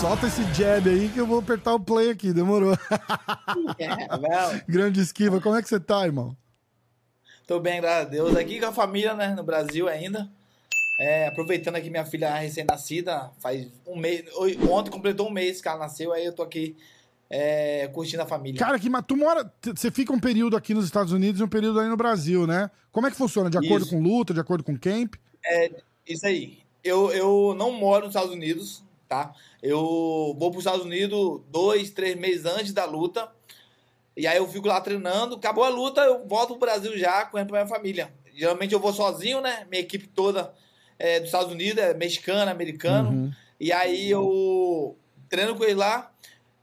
Solta esse jab aí que eu vou apertar o play aqui, demorou. É, Grande esquiva, como é que você tá, irmão? Tô bem, graças a Deus. Aqui com a família, né? No Brasil ainda. É, aproveitando aqui minha filha recém-nascida, faz um mês. Ontem completou um mês que ela nasceu, aí eu tô aqui é, curtindo a família. Cara, que, mas tu mora. Você fica um período aqui nos Estados Unidos e um período aí no Brasil, né? Como é que funciona? De acordo Isso. com luta, de acordo com camp? É, isso aí. Eu, eu não moro nos Estados Unidos, tá? Eu vou para os Estados Unidos dois, três meses antes da luta. E aí eu fico lá treinando. Acabou a luta, eu volto pro Brasil já, correndo pra minha família. Geralmente eu vou sozinho, né? Minha equipe toda é dos Estados Unidos, é mexicano, americano. Uhum. E aí eu treino com ele lá,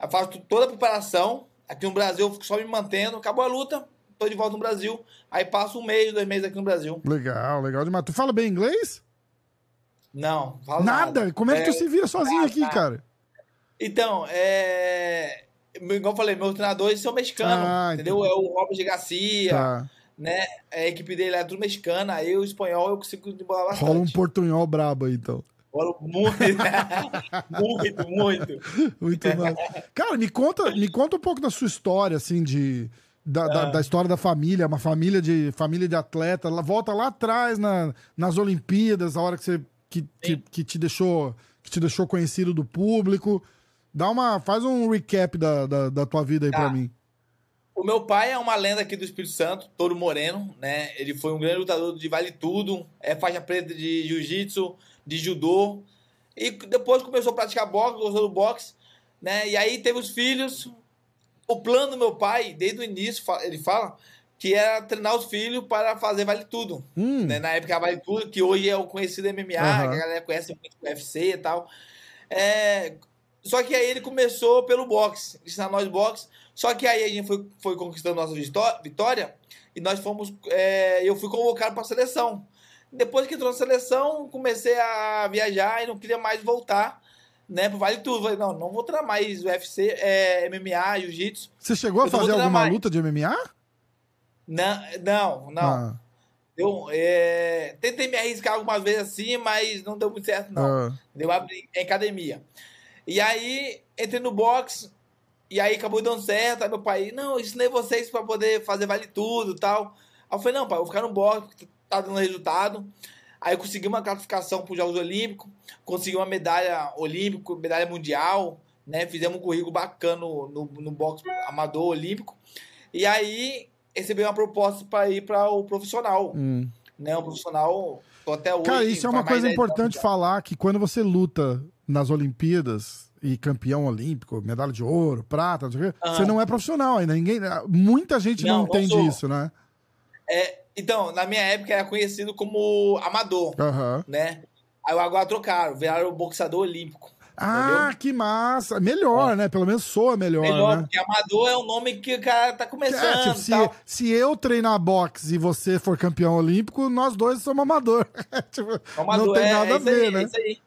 eu faço toda a preparação. Aqui no Brasil eu fico só me mantendo. Acabou a luta, tô de volta no Brasil. Aí passo um mês, dois meses aqui no Brasil. Legal, legal demais. Tu fala bem inglês? Não, falo Nada? nada. Como é que tu É, se vira sozinho aqui, cara? Então, é. Igual eu falei, meus treinadores são mexicanos, Ah, entendeu? É o Robert Garcia, Tá. né? A equipe dele é tudo mexicana, aí o espanhol eu consigo desembolar bastante. Rola um portunhol brabo aí, então. Rola muito, muito, muito. Muito massa. Cara, me conta, me conta um pouco da sua história, assim, de. Da, da, Ah. da história da família, uma família de família de atleta. Volta lá atrás na, nas Olimpíadas, a hora que você que, que, que te deixou que te deixou conhecido do público. Dá uma, faz um recap da, da, da tua vida aí Tá. pra mim. O meu pai é uma lenda aqui do Espírito Santo, Toro Moreno, né? Ele foi um grande lutador de vale tudo, é faixa preta de jiu-jitsu, de judô. E depois começou a praticar boxe, gostou do boxe, né? E aí teve os filhos. O plano do meu pai, desde o início, ele fala que era treinar os filhos para fazer vale tudo. Hum, né? Na época vale tudo, que hoje é o conhecido MMA, Aham. que a galera conhece muito o UFC e tal. É, Só que aí ele começou pelo boxe, ensinar nós boxe. Só que aí a gente foi, foi conquistando nossa vitó- vitória e nós fomos. é, eu fui convocado para a seleção. Depois que entrou na seleção, comecei a viajar e não queria mais voltar, né? Pro Vale Tudo. Falei, não, não vou treinar mais UFC, é, MMA, Jiu-Jitsu. você chegou a fazer alguma mais. luta de MMA? Não, não, não. Ah, Eu é, tentei me arriscar algumas vezes assim, mas não deu muito certo, não. ah, Deu abrir em academia. E aí, entrei no box, e aí acabou dando certo. Aí meu pai, não, eu ensinei vocês para poder fazer vale tudo e tal. Aí eu falei, não, pai, eu vou ficar no box, porque tá dando resultado. Aí eu consegui uma classificação para os Jogos Olímpicos, consegui uma medalha olímpica, medalha mundial, né? Fizemos um currículo bacana no, no, no boxe amador olímpico. E aí recebi uma proposta para ir para o profissional, hum. né? Um profissional, tô até hoje. Cara, isso é uma coisa 10 importante falar, que quando você luta nas Olimpíadas e campeão olímpico, medalha de ouro, prata, não sei o quê, Aham. você não é profissional ainda. Ninguém, muita gente não, Não, entende sou. isso, né? É, então, na minha época era conhecido como amador, Aham. né? Aí agora trocaram, viraram boxeador olímpico. Ah, que massa. Melhor, né? Pelo menos soa melhor, Melhor, né? porque amador é o nome que o cara tá É, começando tipo, e se, se eu treinar boxe e você for campeão olímpico, nós dois somos amador. Tipo, Amador, não tem é, nada é a ver, aí, né? é isso aí.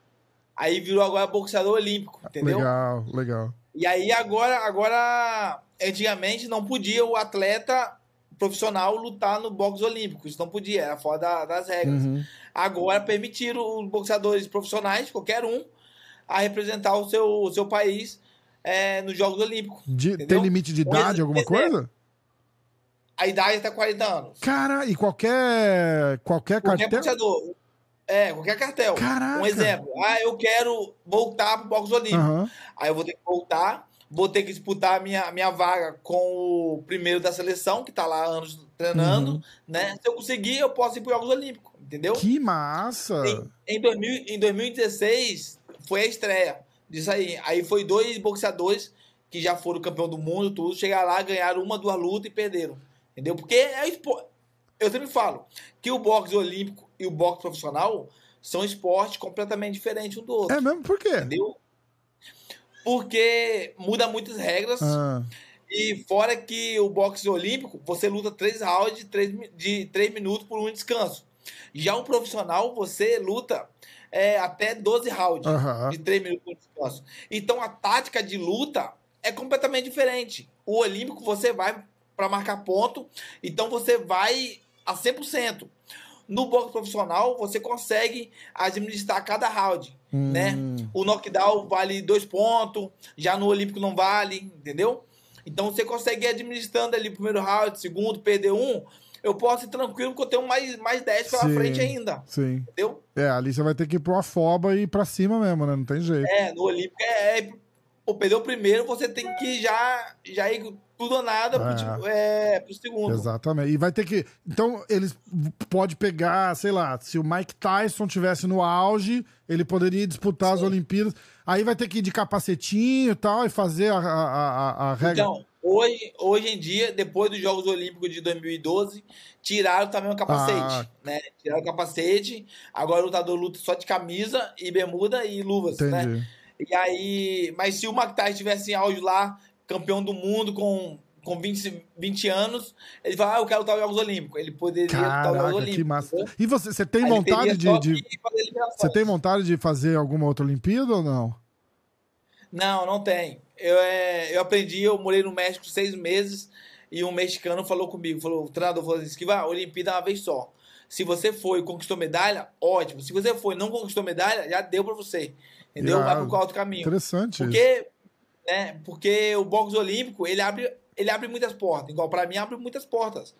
Aí virou agora boxeador olímpico, entendeu? Legal, legal. E aí agora, agora, antigamente não podia o atleta profissional lutar no boxe olímpico, isso não podia, era fora da- das regras. Uhum. Agora permitiram os boxeadores profissionais, qualquer um, a representar o seu, o seu país é, nos Jogos Olímpicos. De- tem limite de idade, alguma coisa? A idade é até 40 anos. Cara, e qualquer, qualquer Qualquer cartel? boxeador. É, qualquer cartel. Caraca. Um exemplo. Ah, eu quero voltar pro boxe olímpico. Aham. Aí eu vou ter que voltar, vou ter que disputar a minha, minha vaga com o primeiro da seleção, que tá lá anos treinando, Uhum. né? Se eu conseguir, eu posso ir para os Jogos Olímpicos, entendeu? Que massa! Em, em, 2000, em 2016, foi a estreia disso aí. Aí foi dois boxeadores que já foram campeão do mundo, tudo, chegaram lá, ganharam uma, duas lutas e perderam. Entendeu? Porque é. Eu sempre falo que o boxe olímpico e o boxe profissional são esportes completamente diferentes um do outro. É mesmo? Por quê? Entendeu? Porque muda muitas regras. Ah, E fora que o boxe olímpico, você luta três rounds de três, de três minutos por um descanso. Já o profissional, você luta é, até 12 rounds de três minutos por descanso. Então a tática de luta é é completamente diferente. O Olímpico você vai para marcar ponto, então você vai a 100%. No boxe profissional, você consegue administrar cada round, Hum. né? O knockdown vale dois pontos, já no Olímpico não vale, entendeu? Então você consegue ir administrando ali o primeiro round, segundo, perder um, eu posso ir tranquilo porque eu tenho mais, mais 10 pela Sim. frente ainda, Sim. entendeu? É, ali você vai ter que ir pro afoba e ir pra cima mesmo, né? Não tem jeito. É, no Olímpico é, é pô, perdeu o primeiro, você tem que já, já ir tudo ou nada pro, É. tipo, é, pro segundo. Exatamente. E vai ter que. Então, eles pode pegar, sei lá, se o Mike Tyson tivesse no auge, ele poderia disputar as Olimpíadas. Aí vai ter que ir de capacetinho e tal, e fazer a, a, a, a regra. Então, hoje, hoje em dia, depois dos Jogos Olímpicos de 2012, tiraram também o capacete, Ah. né? Tiraram o capacete, agora o lutador luta só de camisa e bermuda e luvas, né? Entendi. E aí, mas se o Mike Tyson estivesse em auge lá, campeão do mundo com, com 20, 20 anos, ele fala, ah, eu quero lutar os Jogos Olímpicos. Ele poderia lutar os Jogos Caraca, Olímpicos. que massa. entendeu? E você, você tem Aí vontade de. de- que. Você tem vontade de fazer alguma outra Olimpíada ou não? Não, não tem. Eu, é, eu aprendi, eu morei no México seis meses e um mexicano falou comigo, falou, o treinador falou assim, Esquiva, a Olimpíada é uma vez só. Se você foi e conquistou medalha, ótimo. Se você foi e não conquistou medalha, já deu pra você. Entendeu? Vai Irado. pro outro caminho. Interessante isso. Porque, né, porque o boxe olímpico, ele abre, ele abre muitas portas. Igual pra mim, abre muitas portas.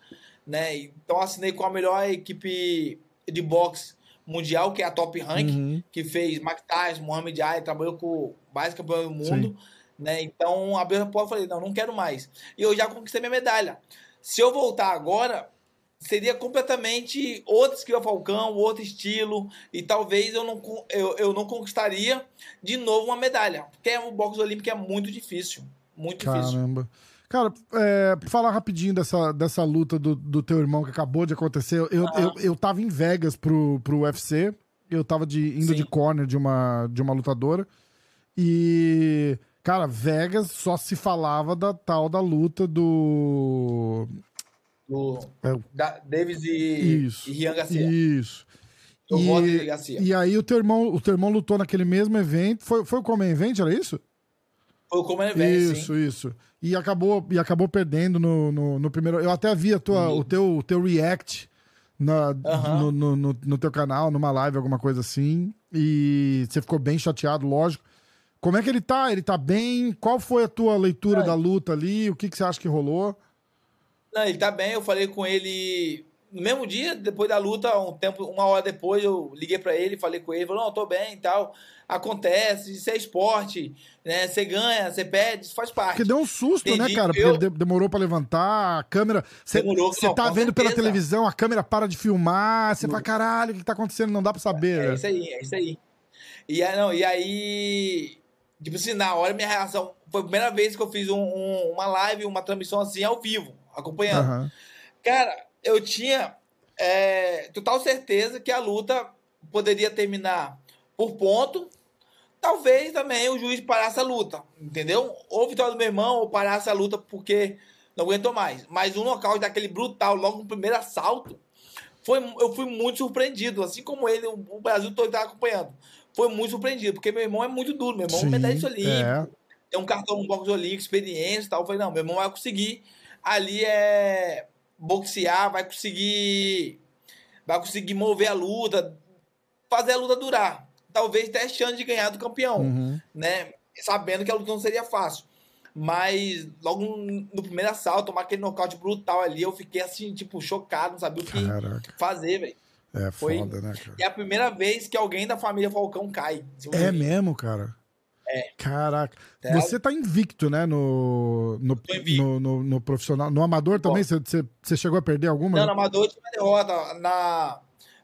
Né? Então, assinei com a melhor equipe de boxe mundial, que é a Top Rank, Uhum. que fez Mike Tyson, Muhammad Ali, trabalhou com mais campeões do mundo. Né? Então, abriu a porta e falei, não, não quero mais. E eu já conquistei minha medalha. Se eu voltar agora, seria completamente outro esquiva Falcão, outro estilo, e talvez eu não, eu, eu não conquistaria de novo uma medalha. Porque o boxe olímpico é muito difícil. Muito difícil. Caramba. Cara, é, falar rapidinho dessa, dessa luta do, do teu irmão que acabou de acontecer. Eu, eu, eu tava em Vegas pro, pro UFC. Eu tava de, indo Sim. de corner de uma, de uma lutadora. E, cara, Vegas só se falava da tal da luta do. Do, É, da, Davis e, Isso. e Rian Garcia. Isso. Eu E, Garcia. e aí o teu irmão, o teu irmão lutou naquele mesmo evento. Foi, foi o Common Event, era isso? Foi o Common Event, Isso, isso. E acabou, e acabou perdendo no, no, no primeiro. Eu até vi a tua, o, teu, o teu react na, no, no, no, no teu canal, numa live, alguma coisa assim. E você ficou bem chateado, lógico. Como é que ele tá? Ele tá bem? Qual foi a tua leitura Ai. da luta ali? O que, que você acha que rolou? Não, ele tá bem. Eu falei com ele no mesmo dia, depois da luta, um tempo, uma hora depois, eu liguei pra ele, falei com ele, falou, não, tô bem e tal. Acontece, isso é esporte, né? Você ganha, você perde, isso faz parte. Porque deu um susto, né, Entendi. cara? Porque Eu- ele de- demorou pra levantar, a câmera. Você tá vendo pela certeza. televisão, a câmera para de filmar, você fala, caralho, o que tá acontecendo? Não dá pra saber. É né? isso aí, é isso aí. E aí, não, e aí tipo assim, na hora minha reação, foi a primeira vez que eu fiz um- um- uma live, uma transmissão assim ao vivo, acompanhando. Aham. Cara, eu tinha é, total certeza que a luta poderia terminar por ponto. Talvez também o juiz parasse a luta, entendeu? Ou vitória do meu irmão, ou parasse a luta porque não aguentou mais. Mas um nocaute daquele brutal, logo no primeiro assalto, foi, eu fui muito surpreendido. Assim como ele, o, Brasil todo estava acompanhando. Foi muito surpreendido, porque meu irmão é muito duro. Meu irmão é Sim, medalhista olímpico é. tem um cartão no boxe olímpico, experiência e tal. Eu falei, não, meu irmão vai conseguir ali é boxear, vai conseguir vai conseguir mover a luta, fazer a luta durar. Talvez ter chance de ganhar do campeão, Uhum. né? Sabendo que a luta não seria fácil. Mas logo no primeiro assalto, tomar aquele nocaute brutal ali, eu fiquei assim, tipo, chocado, não sabia o que Caraca. fazer, velho. É Foi- foda, né, cara? É a primeira vez que alguém da família Falcão cai. É mesmo, cara? É. Caraca. É. Você tá invicto, né, no, no, no, no- no profissional. No amador também, você, você- chegou a perder alguma? Não, no Amador tinha uma derrota. Na...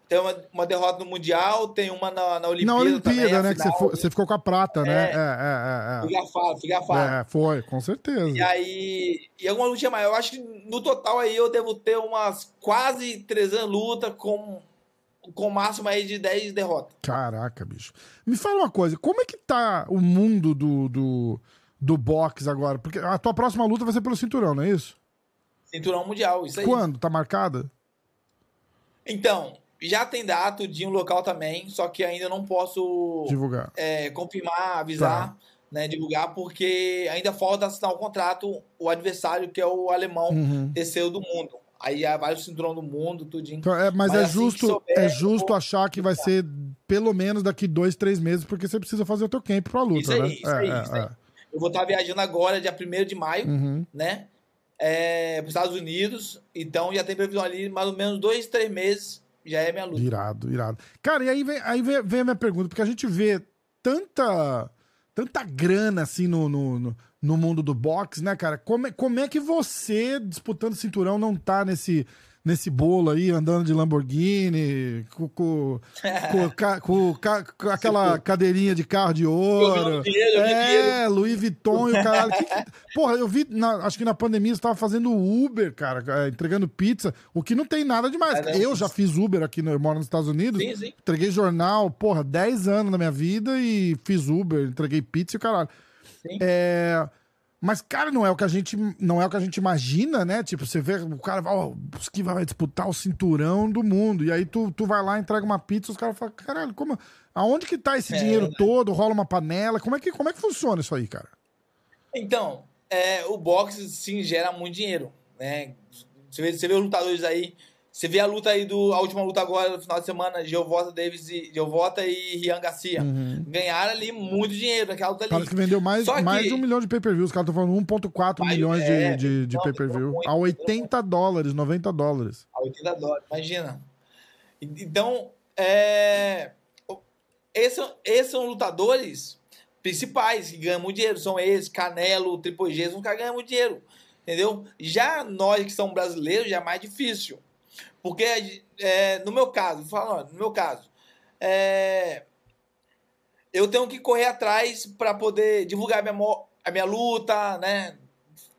Tem uma, uma derrota no Mundial, tem uma na, na Olimpíada. Na Olimpíada, também, né, que você, final. fo- você ficou com a prata, né? É. É, Fui é, gafado, fui é, gafado. é. É, foi, com certeza. E aí, e alguma luta maior. Eu acho que no total aí eu devo ter umas quase 300 lutas com, com máximo aí de 10 derrotas. Caraca, bicho. Me fala uma coisa, como é que tá o mundo do, do, do boxe agora? Porque a tua próxima luta vai ser pelo cinturão, não é isso? Cinturão mundial, isso aí. Quando? Tá marcada? Então, já tem data de um local também, só que ainda não posso Divulgar. é, confirmar, avisar, né, divulgar, porque ainda falta assinar o contrato o adversário, que é o alemão Uhum. terceiro do mundo. Aí vai o cinturão do mundo, tudinho. Então, é, mas, Mas é assim justo, souber, é justo vou- achar que vai ser pelo menos daqui dois, três meses, porque você precisa fazer o teu camp pra luta, Isso aí, né? isso é, aí, é, isso aí. é. Eu vou estar viajando agora, dia 1 de maio, Uhum. né? É, para os Estados Unidos. Então já tem previsão ali, mais ou menos dois, três meses, já é minha luta. Irado, irado. Cara, e aí vem, aí vem, vem a minha pergunta, porque a gente vê tanta, tanta grana assim no, no, no, no mundo do boxe, né, cara? Como é, como é que você, disputando cinturão, não tá nesse, nesse bolo aí, andando de Lamborghini, com, com, com, ca- com ca- com aquela cadeirinha de carro de ouro? Dinheiro. É, Louis Vuitton e o caralho. Que que- Porra, eu vi, na- acho que na pandemia você tava fazendo Uber, cara, é, entregando pizza, o que não tem nada demais. Ah, não, eu sim. já fiz Uber aqui, no, eu moro nos Estados Unidos. Sim, sim. Entreguei jornal, porra, 10 anos na minha vida e fiz Uber, entreguei pizza e o caralho. Sim. É, Mas, cara, não é o que a gente não é o que a gente imagina, né? Tipo, você vê o cara, ó, o Esquiva vai disputar o cinturão do mundo. E aí tu, tu vai lá, entrega uma pizza, os caras falam, caralho, como. Aonde que tá esse É, dinheiro né? todo? Rola uma panela? Como é que, como é que funciona isso aí, cara? Então, é, o boxe sim gera muito dinheiro, né? Você vê, você vê os lutadores aí, você vê a luta aí do a última luta agora no final de semana, Geovota Davis e Geovota e Rian Garcia. Ganharam ali muito dinheiro naquela luta ali. Parece que vendeu mais, Só mais que- de um milhão de pay-per-views. Os caras estão falando 1,4 Mais- milhões de, é, de, de não, pay-per-view. A 80 dólares, 90 dólares. A 80 dólares, imagina. E- Então, é, esses, são- esses são lutadores principais que ganham muito dinheiro. São eles, Canelo, Triple G, são caras que ganham muito dinheiro. Entendeu? Já nós que somos brasileiros, já é mais difícil. Porque, é, no meu caso, falando, no meu caso, é, eu tenho que correr atrás para poder divulgar a minha, a minha luta, né?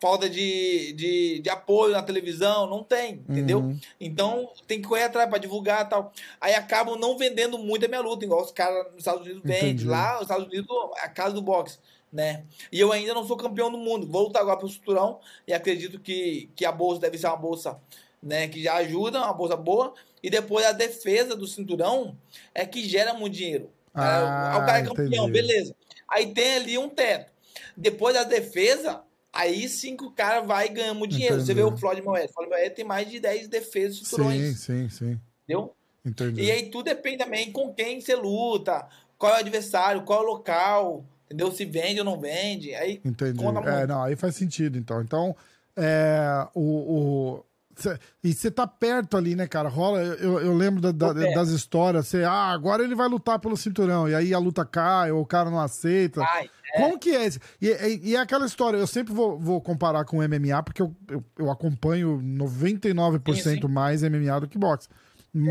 Falta de, de, de apoio na televisão, não tem, entendeu? Uhum. Então tem que correr atrás para divulgar e tal. Aí acabam não vendendo muito a minha luta, igual os caras nos Estados Unidos vendem. Lá, nos Estados Unidos a casa do boxe, né? E eu ainda não sou campeão do mundo. Vou lutar agora pro cinturão e acredito que, que a bolsa deve ser uma bolsa né, que já ajuda, uma bolsa boa. E depois a defesa do cinturão é que gera muito dinheiro. Ah, o cara é campeão, entendi. beleza. Aí tem ali um teto. Depois da defesa, aí sim que o cara vai ganhando muito dinheiro. Você vê Entendi. o Floyd Mayweather. Floyd Mayweather tem mais de 10 defesas de cinturões, Sim, sim, sim. entendeu? Entendi. E aí tudo depende também com quem você luta, qual é o adversário, qual é o local, entendeu? Se vende ou não vende. Aí Entendi. É, não, aí faz sentido, então. Então, é, o, o- cê- e você tá perto ali, né, cara? Rola, eu, eu lembro da- da- das histórias, você, ah, agora ele vai lutar pelo cinturão, e aí a luta cai, ou o cara não aceita. Ai, Como que é esse? E, e- e é aquela história, eu sempre vou, vou comparar com o MMA, porque eu, eu, eu acompanho 99% Sim, sim. mais MMA do que boxe.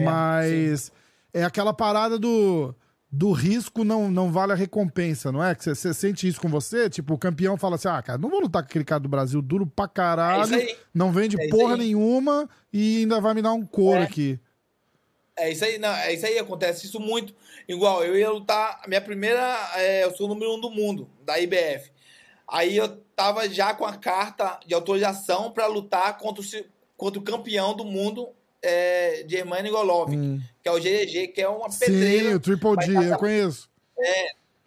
Mas é aquela parada do, do risco não, não vale a recompensa, não é? Que você- sente isso com você? Tipo, o campeão fala assim: ah, cara, não vou lutar com aquele cara do Brasil duro pra é caralho, aí. não vende É porra aí. nenhuma e ainda vai me dar um couro É. aqui. É isso aí, não, é isso aí, acontece isso muito. Igual, eu ia lutar, minha primeira, é, eu sou o número um do mundo, da IBF. Aí eu tava já com a carta de autorização para lutar contra o, contra o campeão do mundo, é, Germano Golovin, Hum. que é o GG, que é uma Sim, pedreira, o Triple G, tá- eu conheço.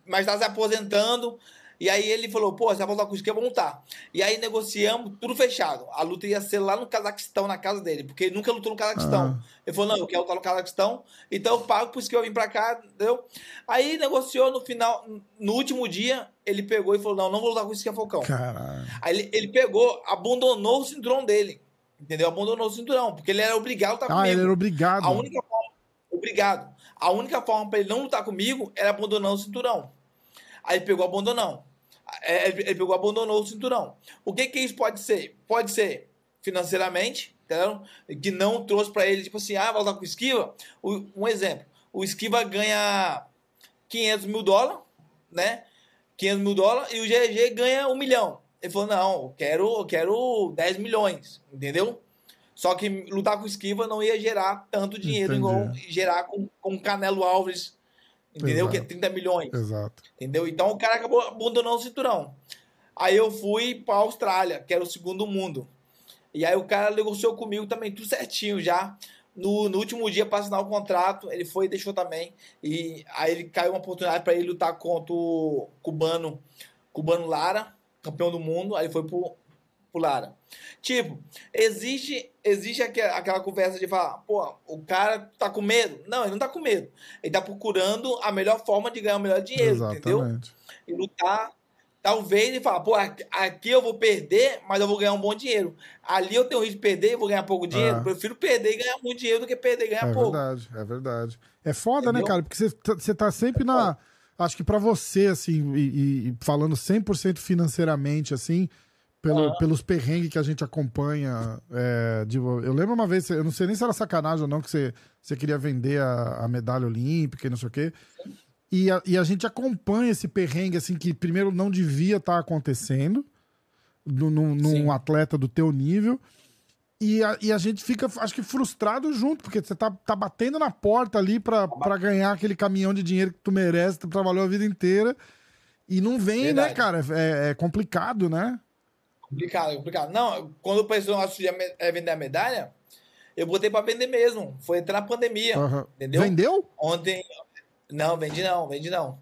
mas tá se aposentando. E aí ele falou, pô, vai voltar com isso que vamos lutar. E aí negociamos, tudo fechado. A luta ia ser lá no Cazaquistão, na casa dele, porque ele nunca lutou no Cazaquistão. Ah. Ele falou, não, eu quero lutar no Cazaquistão, então eu pago por isso que eu vim pra cá, entendeu? Aí negociou no final, no último dia, ele pegou e falou, não, não vou lutar com isso que é Falcão. Caralho. Aí ele, ele pegou, abandonou o cinturão dele, entendeu? Abandonou o cinturão, porque ele era obrigado a lutar Ah, comigo. ele era obrigado. A única forma, obrigado. A única forma para ele não lutar comigo era abandonar o cinturão. Aí ele pegou abandonão. É, Ele ele pegou abandonou o cinturão. O que que isso pode ser? Pode ser financeiramente, entendeu? Que não trouxe para ele tipo assim, ah, vai lutar com o Esquiva. O- Um exemplo, o Esquiva ganha 500 mil dólares, né? 500 mil dólares e o GG ganha um milhão. Ele falou, não, eu quero, eu quero 10 milhões, entendeu? Só que lutar com Esquiva não ia gerar tanto dinheiro Entendi. igual gerar com, com Canelo Alves, entendeu? Que é Exato. 30 milhões, Exato. entendeu? Então o cara acabou abandonando o cinturão. Aí eu fui pra Austrália, que era o segundo mundo. E aí o cara negociou comigo também, tudo certinho já. No, no último dia para assinar o contrato, ele foi e deixou também. E aí ele caiu uma oportunidade para ele lutar contra o cubano, Cubano Lara, campeão do mundo, aí foi pro, pro Lara. Tipo, existe, existe aquela, aquela conversa de falar, pô, o cara tá com medo. Não, ele não tá com medo. Ele tá procurando a melhor forma de ganhar o melhor dinheiro, Exatamente. entendeu? E lutar. Talvez ele fala, pô, aqui, eu vou perder, mas eu vou ganhar um bom dinheiro. Ali eu tenho risco de perder e vou ganhar pouco dinheiro. É. Prefiro perder e ganhar muito dinheiro do que perder e ganhar É pouco. verdade, é verdade. É foda, né, Entendeu? cara? Porque você tá- você tá sempre na. Acho que pra você, assim, e, e- falando 100% financeiramente, assim, pelo, Aham. pelos perrengues que a gente acompanha. é, de- eu lembro uma vez, eu não sei nem se era sacanagem ou não, que você, você queria vender a, a medalha olímpica e não sei o quê. E a, e a gente acompanha esse perrengue, assim, que primeiro não devia estar acontecendo no- num, atleta do teu nível. E a, e a gente fica, acho que, frustrado junto, porque você tá, tá batendo na porta ali pra, pra ganhar aquele caminhão de dinheiro que tu merece, tu trabalhou a vida inteira. E não vem, né, Verdade. cara? É, é complicado, né? Complicado, complicado. Não, quando o pessoal assistia é vender a medalha, eu botei pra vender mesmo. Foi entrar na pandemia. Aham. Entendeu? Vendeu? Ontem. Não, vendi não, vendi não.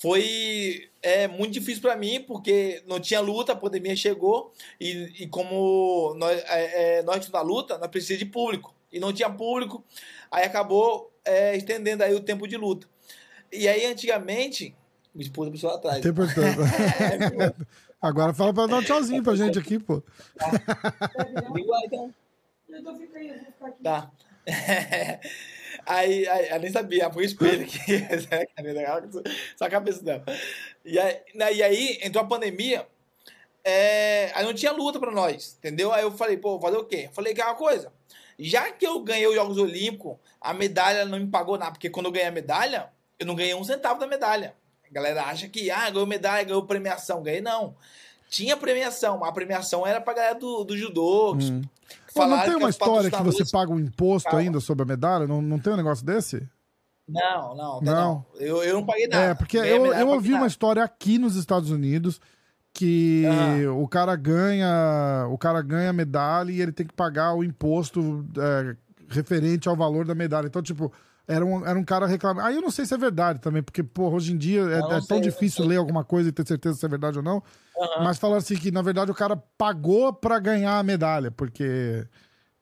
Foi é, muito difícil pra mim, porque não tinha luta, a pandemia chegou, e, e como nós, é, é, nós estamos na luta, nós precisamos de público. E não tinha público, aí acabou é, estendendo aí o tempo de luta. E aí, antigamente, minha esposa passou lá atrás. Tem importância. Agora fala pra dar um tchauzinho pra gente aqui, pô. Lá, então. Então fica aí, eu vou ficar aqui. Tá. Aí, aí, eu nem sabia, foi o espelho aqui. Só a cabeça dela. E aí, né, e aí entrou a pandemia, é, aí não tinha luta pra nós, entendeu? Aí eu falei, pô, fazer o quê? Eu falei que é uma coisa. Já que eu ganhei os Jogos Olímpicos, a medalha não me pagou nada, porque quando eu ganhei a medalha, eu não ganhei um centavo da medalha. A galera acha que, ah, ganhou medalha, ganhou premiação. Ganhei, não. Tinha premiação, mas a premiação era pra galera do, do judô. Hum. Pô, não tem uma os história que você paga um imposto Calma. ainda sobre a medalha? Não, não tem um negócio desse? Não, não, Não. não. Eu, eu não paguei nada. É, porque eu, eu ouvi uma história aqui nos Estados Unidos que o cara ganha o cara ganha a medalha e ele tem que pagar o imposto é, referente ao valor da medalha. Então, tipo, era um, era um cara reclamando. Aí eu não sei se é verdade também, porque, porra, hoje em dia é, é tão difícil ler alguma coisa e ter certeza se é verdade ou não. Aham. Mas falaram assim que, na verdade, o cara pagou pra ganhar a medalha, porque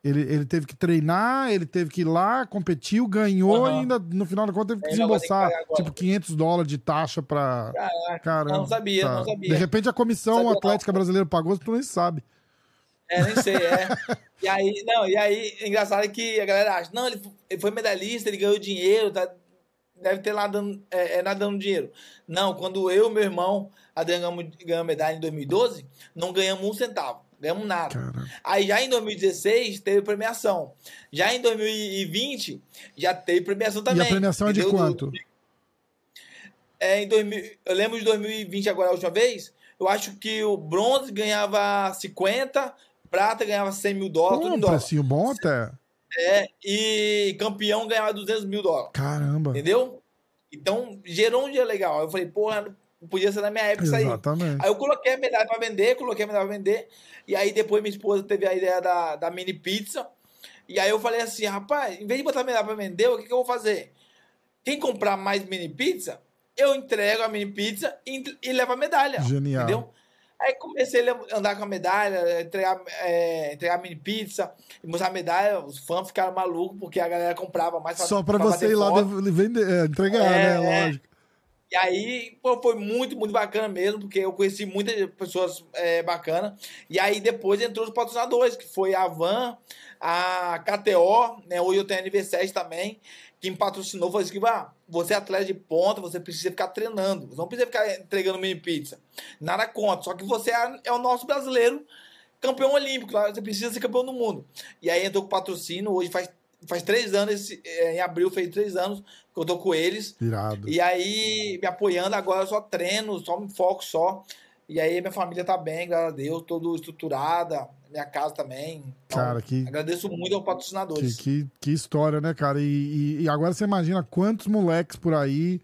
ele, ele teve que treinar, ele teve que ir lá, competiu, ganhou Aham. e ainda, no final da conta, teve que desembolsar tipo 500 dólares de taxa pra. Caraca, Caramba. não sabia, tá. não sabia. De repente a comissão atlética brasileira pagou, tu nem sabe. É, nem sei, é. E aí, não, e aí, engraçado é que a galera acha, não, ele fo- ele foi medalhista, ele ganhou dinheiro, tá, deve ter lá dando, é, é, nadando dinheiro. Não, quando eu e meu irmão Adriano ganhamos, ganhamos medalha em 2012, não ganhamos um centavo, ganhamos nada. Aí já em 2016 teve premiação. Já em 2020 já teve premiação também. e a premiação é de quanto? É, em 2000, eu lembro de 2020 agora a última vez, eu acho que o bronze ganhava 50, prata ganhava 100 mil dólares, tudo em um dólar. precinho bom até. É, e campeão ganhava 200 mil dólares, Caramba. entendeu? Então, gerou um dia legal. Eu falei, porra, podia ser na minha época isso aí. Exatamente. Aí eu coloquei a medalha pra vender, coloquei a medalha pra vender. E aí depois minha esposa teve a ideia da, da mini pizza. E aí eu falei assim, rapaz, em vez de botar a medalha pra vender, o que, que eu vou fazer? Quem comprar mais mini pizza, eu entrego a mini pizza e, e levo a medalha. Genial. Entendeu? Aí comecei a andar com a medalha, entregar, é, entregar mini pizza, mostrar a medalha. Os fãs ficaram malucos porque a galera comprava mais Só pra pra você ir lá vender, é, entregar, É, né? é. Lógico. E aí, pô, foi muito, muito bacana mesmo, porque eu conheci muitas pessoas é, bacanas. E aí depois entrou os patrocinadores, que foi a Van, a KTO, né? Hoje eu tenho a NV7 também, que me patrocinou, falou assim, ah, você é atleta de ponta, você precisa ficar treinando. Você não precisa ficar entregando mini pizza. Nada contra, só que você é, é o nosso brasileiro campeão olímpico, você precisa ser campeão do mundo. E aí entrou com patrocínio, hoje faz, faz três anos, esse- é, em abril fez três anos que eu tô com eles. Irado. E aí, me apoiando agora, eu só treino, só me foco só. E aí, minha família tá bem, graças a Deus, toda estruturada, minha casa também. Então, Cara, que, Agradeço muito aos que, patrocinadores. que, que história, né, cara? E, e- e agora você imagina quantos moleques por aí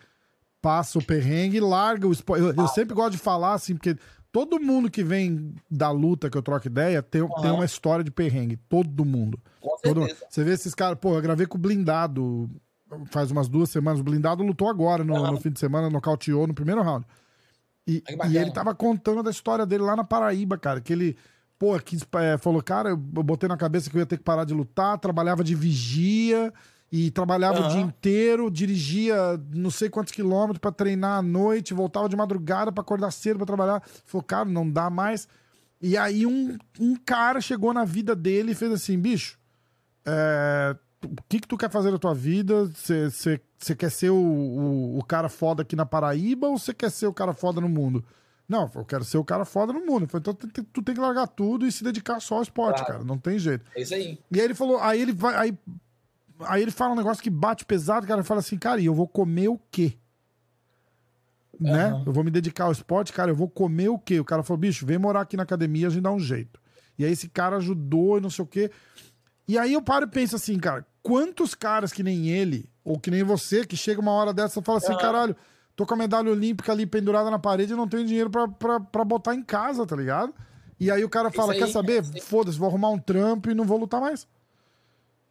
passam o perrengue e largam o esporte. Eu, eu sempre gosto de falar assim, porque todo mundo que vem da luta que eu troco ideia tem, tem uma história de perrengue. Todo mundo. Com Todo- certeza. Você vê esses caras, pô, eu gravei com o Blindado faz umas duas semanas. O Blindado lutou agora no, no fim de semana, nocauteou no primeiro round. E, Ah, que e ele tava contando da história dele lá na Paraíba, cara. Que ele, pô, quis, é, falou, cara, eu botei na cabeça que eu ia ter que parar de lutar, trabalhava de vigia e trabalhava o Aham. dia inteiro, dirigia não sei quantos quilômetros pra treinar à noite, voltava de madrugada pra acordar cedo pra trabalhar. Falou, cara, não dá mais. E aí um, um cara chegou na vida dele e fez assim, bicho, é, o que que tu quer fazer na tua vida? Você quer ser o, o, o cara foda aqui na Paraíba ou você quer ser o cara foda no mundo? Não, eu quero ser o cara foda no mundo. Falei, então tu, tem- tu tem que largar tudo e se dedicar só ao esporte, Claro. cara. Não tem jeito. É isso aí. E aí ele falou, aí ele vai. Aí, aí ele fala um negócio que bate pesado, cara. Ele fala assim, cara, e eu vou comer o quê? Né? Aham. Eu vou me dedicar ao esporte, cara, eu vou comer o quê? O cara falou, bicho, vem morar aqui na academia, a gente dá um jeito. E aí esse cara ajudou e não sei o quê. E aí eu paro e penso assim, cara, quantos caras que nem ele, ou que nem você, que chega uma hora dessa e fala assim, Aham. caralho, tô com a medalha olímpica ali pendurada na parede e não tenho dinheiro pra, pra, pra botar em casa, tá ligado? E aí o cara fala, aí, quer saber? é. Foda-se, vou arrumar um trampo e não vou lutar mais.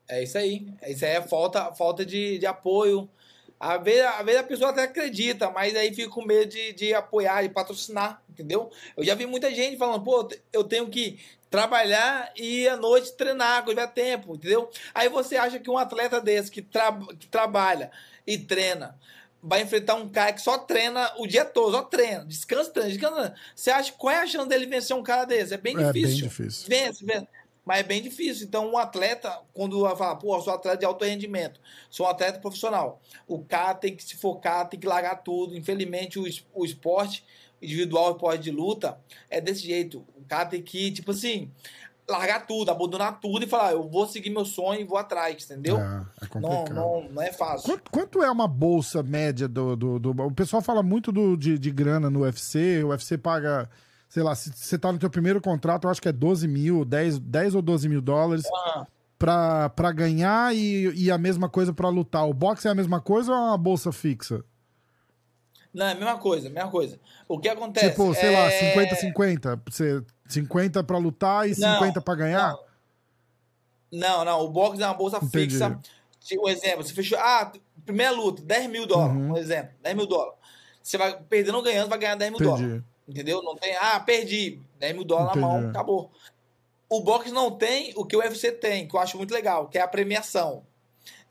É isso aí. Isso aí é falta, falta de, de apoio. Às vezes, às vezes a pessoa até acredita, mas aí fica com medo de, de apoiar, de patrocinar, entendeu? Eu já vi muita gente falando, pô, eu tenho que trabalhar e à noite treinar, quando tiver tempo, entendeu? Aí você acha que um atleta desse que, tra que trabalha e treina vai enfrentar um cara que só treina o dia todo, só treina, descansa, treina, descansa. Você acha qual é a chance dele vencer um cara desse? É bem É bem difícil. difícil. Vence, vence. Mas é bem difícil. Então, um atleta, quando vai falar, pô, eu sou atleta de alto rendimento, sou um atleta profissional, o cara tem que se focar, tem que largar tudo. Infelizmente, o, o esporte individual, o esporte de luta, é desse jeito. O cara tem que, tipo assim, largar tudo, abandonar tudo e falar, eu vou seguir meu sonho e vou atrás, entendeu? É, é não, complicado. não, não é fácil. Quanto, quanto é uma bolsa média do, do, do- O pessoal fala muito do, de, de grana no UFC. O UFC paga, sei lá, se você tá no teu primeiro contrato, eu acho que é 12 mil, 10, 10 ou 12 mil dólares Ah, pra, pra ganhar e, e a mesma coisa pra lutar. O boxe é a mesma coisa ou é uma bolsa fixa? Não, é a mesma coisa, mesma coisa. O que acontece? tipo, sei lá, é... 50-50. Você 50 pra lutar e Não, 50 pra ganhar? Não, não, o box é uma bolsa Entendi. fixa. Um exemplo, você fechou. Ah, primeira luta, 10 mil dólares. Uhum. Um exemplo, 10 mil dólares. Você vai perdendo ou ganhando, vai ganhar 10 mil dólares. Entendi. Entendeu? Não tem, ah, perdi. 10 mil dólares na Entendi. mão, acabou. O boxe não tem o que o UFC tem, que eu acho muito legal, que é a premiação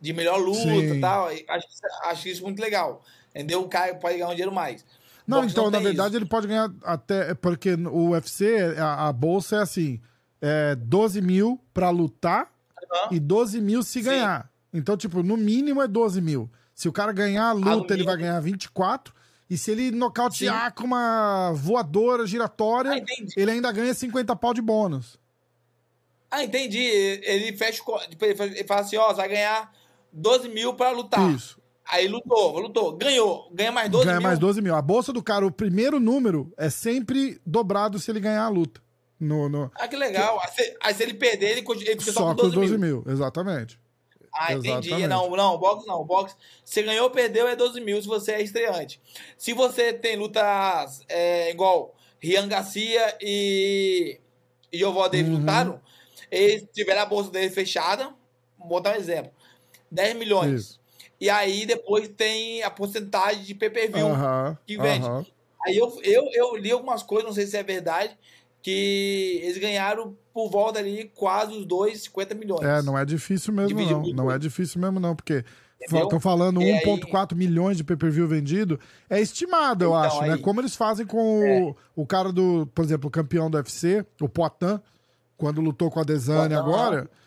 de melhor luta Sim. e tal. Acho, acho isso muito legal. Entendeu? O cara pode ganhar um dinheiro mais. Não, então, na tem verdade, isso. ele pode ganhar até. Porque o UFC, a, a bolsa é assim: é 12 mil pra lutar Aham. e 12 mil se Sim. ganhar. Então, tipo, no mínimo é 12 mil. Se o cara ganhar a no luta, ele vai ganhar 24. E se ele nocautear com uma voadora giratória, Ah, ele ainda ganha 50 pau de bônus. Ah, entendi. Ele fecha tipo, ele fala assim: ó, você vai ganhar 12 mil pra lutar. Isso. Aí lutou, lutou, ganhou, ganha mais 12 ganha mil. mais 12 mil. A bolsa do cara, o primeiro número, é sempre dobrado se ele ganhar a luta. No, no... Ah, que legal. Aí se, aí se ele perder, ele, ele fica só, Só com com os 12 12 mil. mil, exatamente. Ah, entendi. Exatamente. Não, não, box não. Box, você ganhou ou perdeu é 12 mil se você é estreante. Se você tem lutas é, igual Rian Garcia e, e Jovó Davis Uhum. lutaram, eles tiveram a bolsa dele fechada. Vou botar um exemplo: 10 milhões. Isso. E aí depois tem a porcentagem de pay-per-view. Que vende. Aí eu, eu, eu li algumas coisas, não sei se é verdade, que eles ganharam por volta ali quase os dois, 50 milhões. É, não é difícil mesmo, Dividido não. Não é difícil mesmo, não, porque estão falando E aí- 1,4 milhões de pay-per-view vendido. É estimado, eu Então, acho, né? aí- Como eles fazem com É. o, o cara do, por exemplo, o campeão do UFC, o Poitin, quando lutou com a Desane agora. é,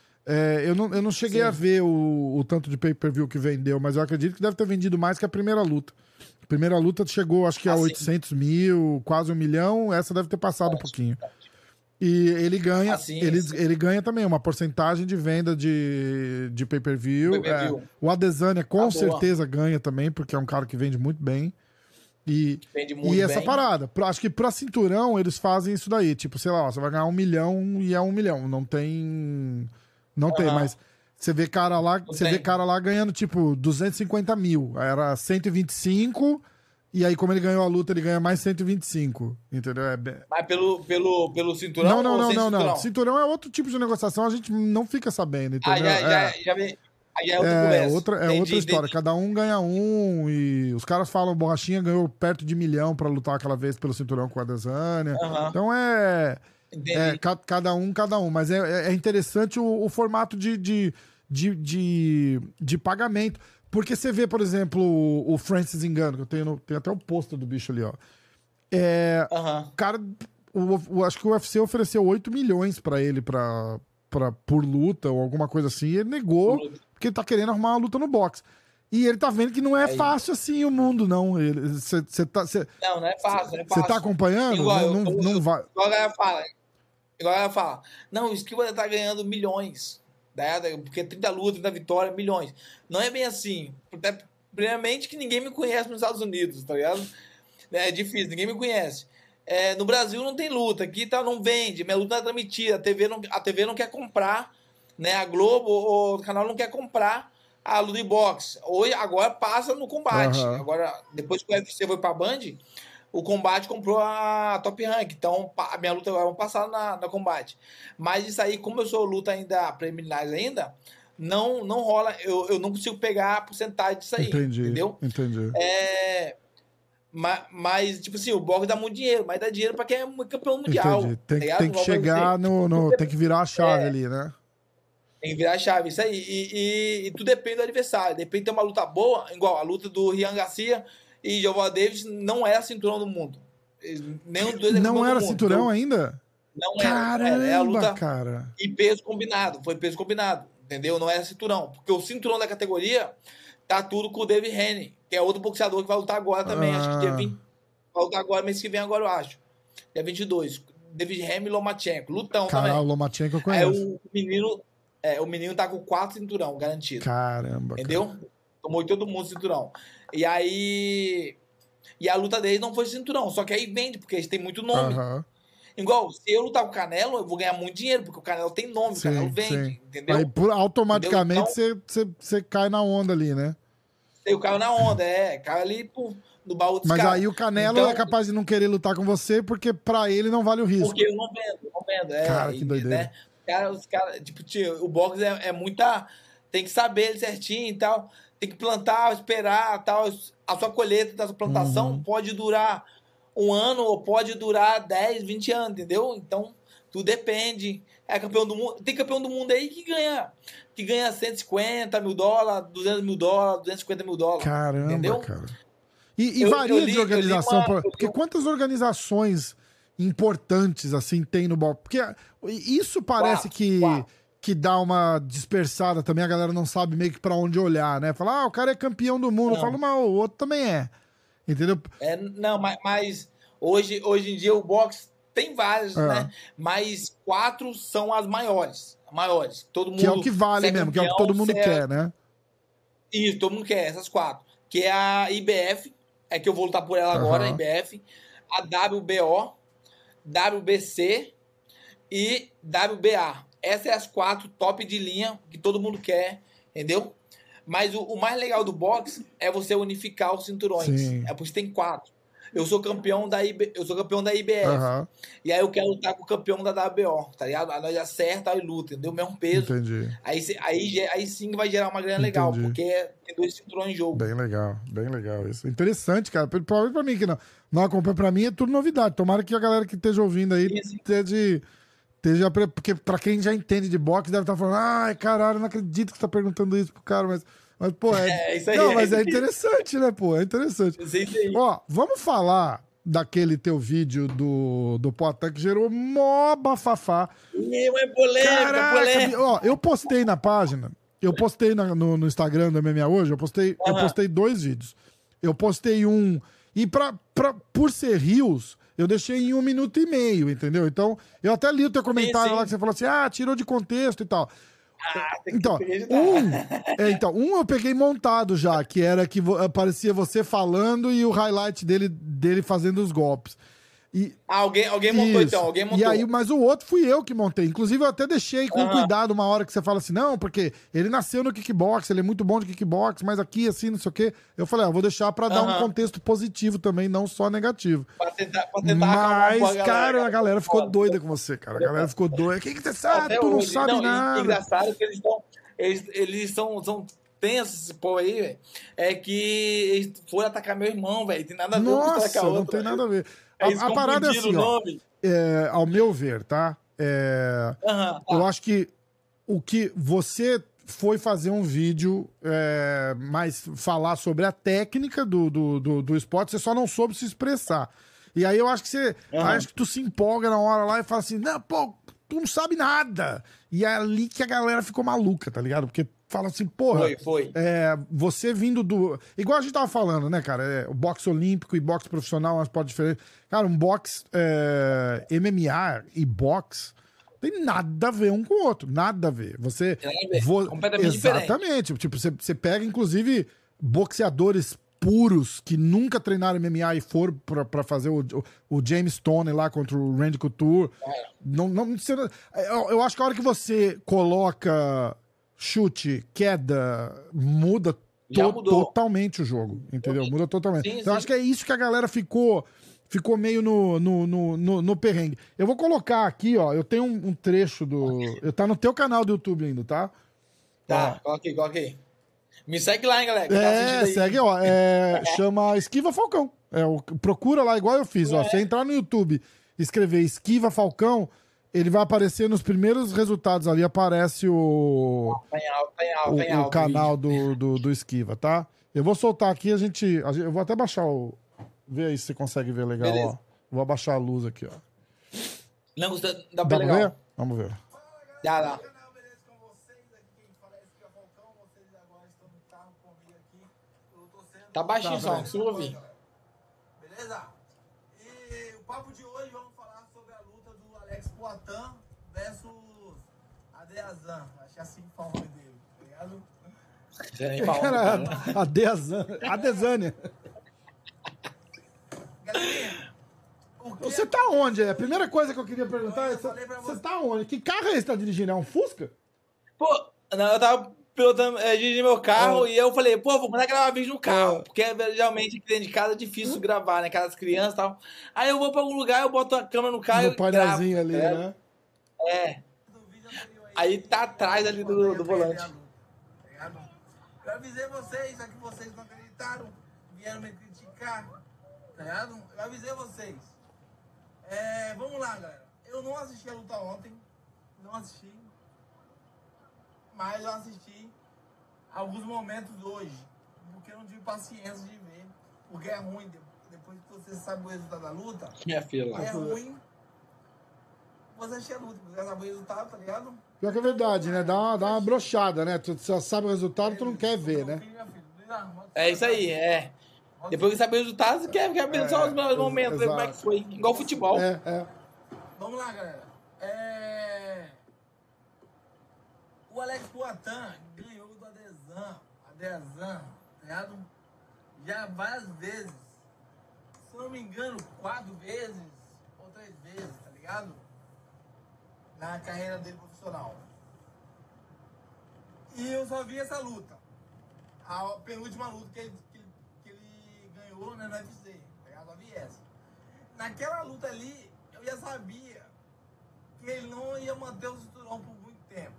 eu, não, eu não cheguei Sim. a ver o, o tanto de pay-per-view que vendeu, mas eu acredito que deve ter vendido mais que a primeira luta. A primeira luta chegou, acho que a Ah, sim. 800 mil, quase um milhão. Essa deve ter passado um pouquinho. E ele ganha, Assim, ele, assim. ele ganha também uma porcentagem de venda de, de pay-per-view. Pay-per-view. É, o Adesanya com Ah, boa. certeza ganha também, porque é um cara que vende muito bem. E, Vende muito e essa bem. parada, acho que pra cinturão eles fazem isso daí. Tipo, sei lá, ó, você vai ganhar um milhão e é um milhão. Não tem. Não tem, Aham. mas você vê cara lá, você vê tem. cara lá ganhando, tipo, 250 mil. Era 125, e aí, como ele ganhou a luta, ele ganha mais 125. Entendeu? É Mas pelo, pelo, pelo cinturão? não, não, ou não, sem não, não. cinturão? Cinturão é outro tipo de negociação, a gente não fica sabendo, Ah, entendeu? já, É. já, já, vem, Aí é É, outra, é Entendi, outra história. entendi. Cada um ganha um e os caras falam, Borrachinha ganhou perto de milhão pra lutar aquela vez pelo cinturão com a Adesanya. Aham, Então é. É ca- cada um, cada um. Mas é, é interessante o, o formato de, de, de, de, de pagamento. Porque você vê, por exemplo, o, Francis Engano, que eu tenho, no- tem até o pôster do bicho ali, ó. É, o cara, o, o- acho que o UFC ofereceu 8 milhões pra ele pra, pra, por luta ou alguma coisa assim. E ele negou porque ele tá querendo arrumar uma luta no boxe. E ele tá vendo que não é Aí. fácil assim o mundo, não. Você tá, cê- Não, não é fácil, não é tá acompanhando? Igual, não, eu- não, eu- não vai. Igual a galera fala. Igual a galera fala. Não, o Esquiva tá ganhando milhões. Né? Porque 30 lutas, 30 vitórias, milhões. Não é bem assim. Até, primeiramente que ninguém me conhece nos Estados Unidos, tá ligado? É difícil, ninguém me conhece. É, no Brasil não tem luta, aqui tá, não vende, minha luta não é transmitida, a TV não, a TV não quer comprar, né? A Globo, o, o canal não quer comprar a luta de boxe. Hoje, agora passa no combate. Aham. Agora, depois que o UFC foi pra Band, o combate comprou a Top Rank. Então, a minha luta vai passar na, na combate. Mas isso aí, como eu sou luta ainda preliminares ainda, não, não rola. Eu, eu não consigo pegar a porcentagem disso aí. Entendi. Entendeu? Entendi. É. ma- Mas, tipo assim, o boxe dá muito dinheiro, mas dá dinheiro pra quem é campeão mundial. Entendi. tá Tem, ligado? tem que chegar no, no- Tem que virar a chave É. ali, né? Tem que virar a chave, isso aí. E, e, e tudo depende do adversário. Depende de ter uma luta boa, igual a luta do Rian Garcia e Jovan Davis não era cinturão do mundo. Nenhum dos dois é Não era do cinturão Então, ainda? Não era. Caramba, era. É a luta cara. e peso combinado. Foi peso combinado. Entendeu? Não era cinturão. Porque o cinturão da categoria tá tudo com o David Haney, que é outro boxeador que vai lutar agora também. Acho que dia Ah. 20. Vai lutar agora, mês que vem, agora eu acho. Dia 22. David Haney e Lomachenko. Lutão Caralho, o também. Lomachenko eu Aí conheço. o menino. É, o menino tá com quatro cinturão garantido. Caramba. cara. Entendeu? Tomou todo mundo cinturão. E aí. E a luta dele não foi cinturão. Só que aí vende, porque eles têm muito nome. Aham. Igual, se eu lutar com o Canelo, eu vou ganhar muito dinheiro, porque o Canelo tem nome, Sim, o Canelo vende, sim. entendeu? Aí por- automaticamente Entendeu? você cai na onda ali, né? Tem o cara na onda, é. Cai ali no baú dos Mas caras. aí o Canelo Então- é capaz de não querer lutar com você porque pra ele não vale o risco. Porque eu não vendo, não vendo. É, Cara, que e, doideira. Né, cara, os caras, tipo, tio, o boxe é, é muita. Tem que saber ele certinho e tal. Tem que plantar, esperar tal. A sua colheita da sua plantação Uhum. pode durar um ano ou pode durar 10, 20 anos, entendeu? Então, tudo depende. É campeão do mundo. Tem campeão do mundo aí que ganha. Que ganha 150 mil dólares, 200 mil dólares, 250 mil dólares. Caramba, Entendeu? cara. E, e Eu- varia eu li- de organização. uma- porque quantas organizações importantes assim tem no boxe? Porque isso parece Quatro, que, quatro. Que dá uma dispersada também. A galera não sabe meio que pra onde olhar, né? Fala, ah, o cara é campeão do mundo. Eu Não. falo, mas o outro também é. Entendeu? É, não, mas, mas hoje, hoje em dia o boxe tem vários, É. né? Mas quatro são as maiores. Maiores. Todo mundo. Que é o que vale mesmo, que é o que campeão, todo mundo é- quer, né? Isso, todo mundo quer, essas quatro. Que é a IBF, é que eu vou lutar por ela agora, a. IBF, a WBO, WBC e WBA. Essas são as quatro top de linha que todo mundo quer, entendeu? Mas o, o mais legal do boxe é você unificar os cinturões. Sim. É por isso que tem quatro. Eu sou campeão da IB, eu sou campeão da IBF. Aham, E aí eu quero lutar com o campeão da WBO, tá ligado? Aí nós acerta e luta, entendeu? Mesmo peso. entendi. Aí, aí, aí sim vai gerar uma grana legal, Entendi. porque tem dois cinturões em jogo. Bem legal, bem legal isso. Interessante, cara. Provavelmente pra mim que não, não acompanha, pra mim é tudo novidade. Tomara que a galera que esteja ouvindo aí Sim, sim. Esteja, pre- porque pra quem já entende de boxe deve estar falando, ai, caralho, não acredito que você tá perguntando isso pro cara, mas, mas pô, é, É, isso aí. não, mas é interessante, né, pô, é interessante. Eu. Ó, vamos falar daquele teu vídeo do, do Potan que gerou mó bafafá. Mas é polêmica, Caraca, polêmica. bi- ó, eu postei na página, eu postei na- no, no Instagram do MMA hoje, eu postei, eu Aham. postei dois vídeos. Eu postei um. E pra, pra, por ser rios, eu deixei em um minuto e meio, entendeu? Então, eu até li o teu comentário sim. lá que você falou assim: ah, tirou de contexto e tal. Ah, Então, um, é, então, um eu peguei montado já, que era que aparecia você falando e o highlight dele, dele fazendo os golpes. E, alguém, alguém montou isso. então, alguém montou. E aí, mas o outro fui eu que montei. Inclusive, eu até deixei com Aham. cuidado uma hora que você fala assim, não, porque ele nasceu no kickbox, ele é muito bom de kickbox, mas aqui, assim, não sei o quê. Eu falei, ah, vou deixar pra dar um contexto positivo também, não só negativo. Pra tentar, pra tentar acalmar um pouco Mas, cara, a galera ficou Foda. doida com você, cara. A galera ficou doida. O que, que você sabe? Até Tu não hoje. sabe Não, nada. E, engraçado que eles estão eles, eles são, são tensos, esse povo aí, velho. É que eles foram atacar meu irmão, velho. Tem nada a ver com Nossa, atacar outro. não tem velho. nada a ver. Eles A, a parada é assim, ó. é, ao meu ver, tá? É, Aham, tá. Eu acho que o que você foi fazer um vídeo é, mais falar sobre a técnica do, do, do, do esporte, você só não soube se expressar. E aí eu acho que você. Aham. Acho que tu se empolga na hora lá e fala assim, não, pô, tu não sabe nada. E é ali que a galera ficou maluca, tá ligado? Porque fala assim, porra. Foi, foi. É, você vindo do. Igual a gente tava falando, né, cara? É, o boxe olímpico e boxe profissional é um esporte diferente. Cara, um boxe é, MMA e boxe tem nada a ver um com o outro. Nada a ver. Você. Vo- completamente diferente. Exatamente. Tipo, você, você pega, inclusive, boxeadores puros que nunca treinaram MMA e foram pra, pra fazer o, o, James Stone lá contra o Randy Couture. Não, não, você não- eu, eu acho que a hora que você coloca chute, queda, muda to- mudou. totalmente o jogo, entendeu? Muda totalmente. Sim, então sim. acho que é isso que a galera ficou ficou meio no, no, no, no, no perrengue. Eu vou colocar aqui, ó, eu tenho um, um trecho do... Eu tá no teu canal do YouTube ainda, tá? Tá, coloca aí, coloca aí. Me segue lá, hein, galera. tá É, aí. segue, ó. É, chama Esquiva Falcão. É, procura lá, igual eu fiz, ó. É. Se entrar no YouTube e escrever Esquiva Falcão, ele vai aparecer nos primeiros resultados ali, aparece o, Tá em alto, tá em alto, o, tá em o alto. canal do, do, do Esquiva, tá? Eu vou soltar aqui, a gente, a gente- Eu vou até baixar o. Vê aí se você consegue ver legal, Beleza. ó. Vou abaixar a luz aqui, ó. Não, dá Dá pra legal. ver? Vamos ver. Dá, dá. Canal, beleza com vocês? Aqui quem fala é Esquia Falcão. Vocês agora estão no carro comigo aqui. Eu tô sendo... Tá baixinho Tá, o som, vai. se ouvir. Beleza? E o papo de hoje vamos falar sobre a luta do Alex Poitin versus Que é assim que fala o nome dele, tá ligado? Cara, cara. a Desânia. A Desânia. Galerinha, o Você tá onde? É a primeira coisa que eu queria perguntar é: você você. tá onde? Que carro é esse que tá dirigindo? É um Fusca? Pô, não, eu tava pilotando, é, dirigindo meu carro Ah. e eu falei, pô, vou mandar gravar vídeo no carro. Porque geralmente aqui dentro de casa é difícil gravar, né? Aquelas crianças e tal. Aí eu vou pra algum lugar, eu boto a câmera no carro no e gravo. painelzinho ali, tá ligado? né? É. Aí tá atrás ali do, do volante. Eu avisei vocês, já que vocês não acreditaram, vieram me criticar, tá ligado? Eu avisei vocês. É, vamos lá, galera. Eu não assisti a luta ontem, não assisti, mas eu assisti alguns momentos hoje, porque eu não tive paciência de ver, porque é ruim, de- depois que você sabe o resultado da luta, lá. é ruim você assistir a luta, porque você sabe o resultado, tá ligado? Pior que é verdade, né? Dá uma, dá uma brochada, né? Tu só sabe o resultado, tu não quer ver, né? É isso aí, é. Depois que saber o resultado, você quer, quer ver só os melhores ex- momentos, ver como é que foi. Igual futebol. É, é. Vamos lá, galera. É... O Alex Poitin ganhou do Adezan. Adezan, tá ligado? Já várias vezes. Se não me engano, quatro vezes ou três vezes, tá ligado? Na carreira dele profissional. E eu só vi essa luta. A penúltima luta que ele, que, ele- que ele ganhou né, no UFC. Tá ligado? Só vi essa. Naquela luta ali, eu já sabia que ele não ia manter o cinturão por muito tempo.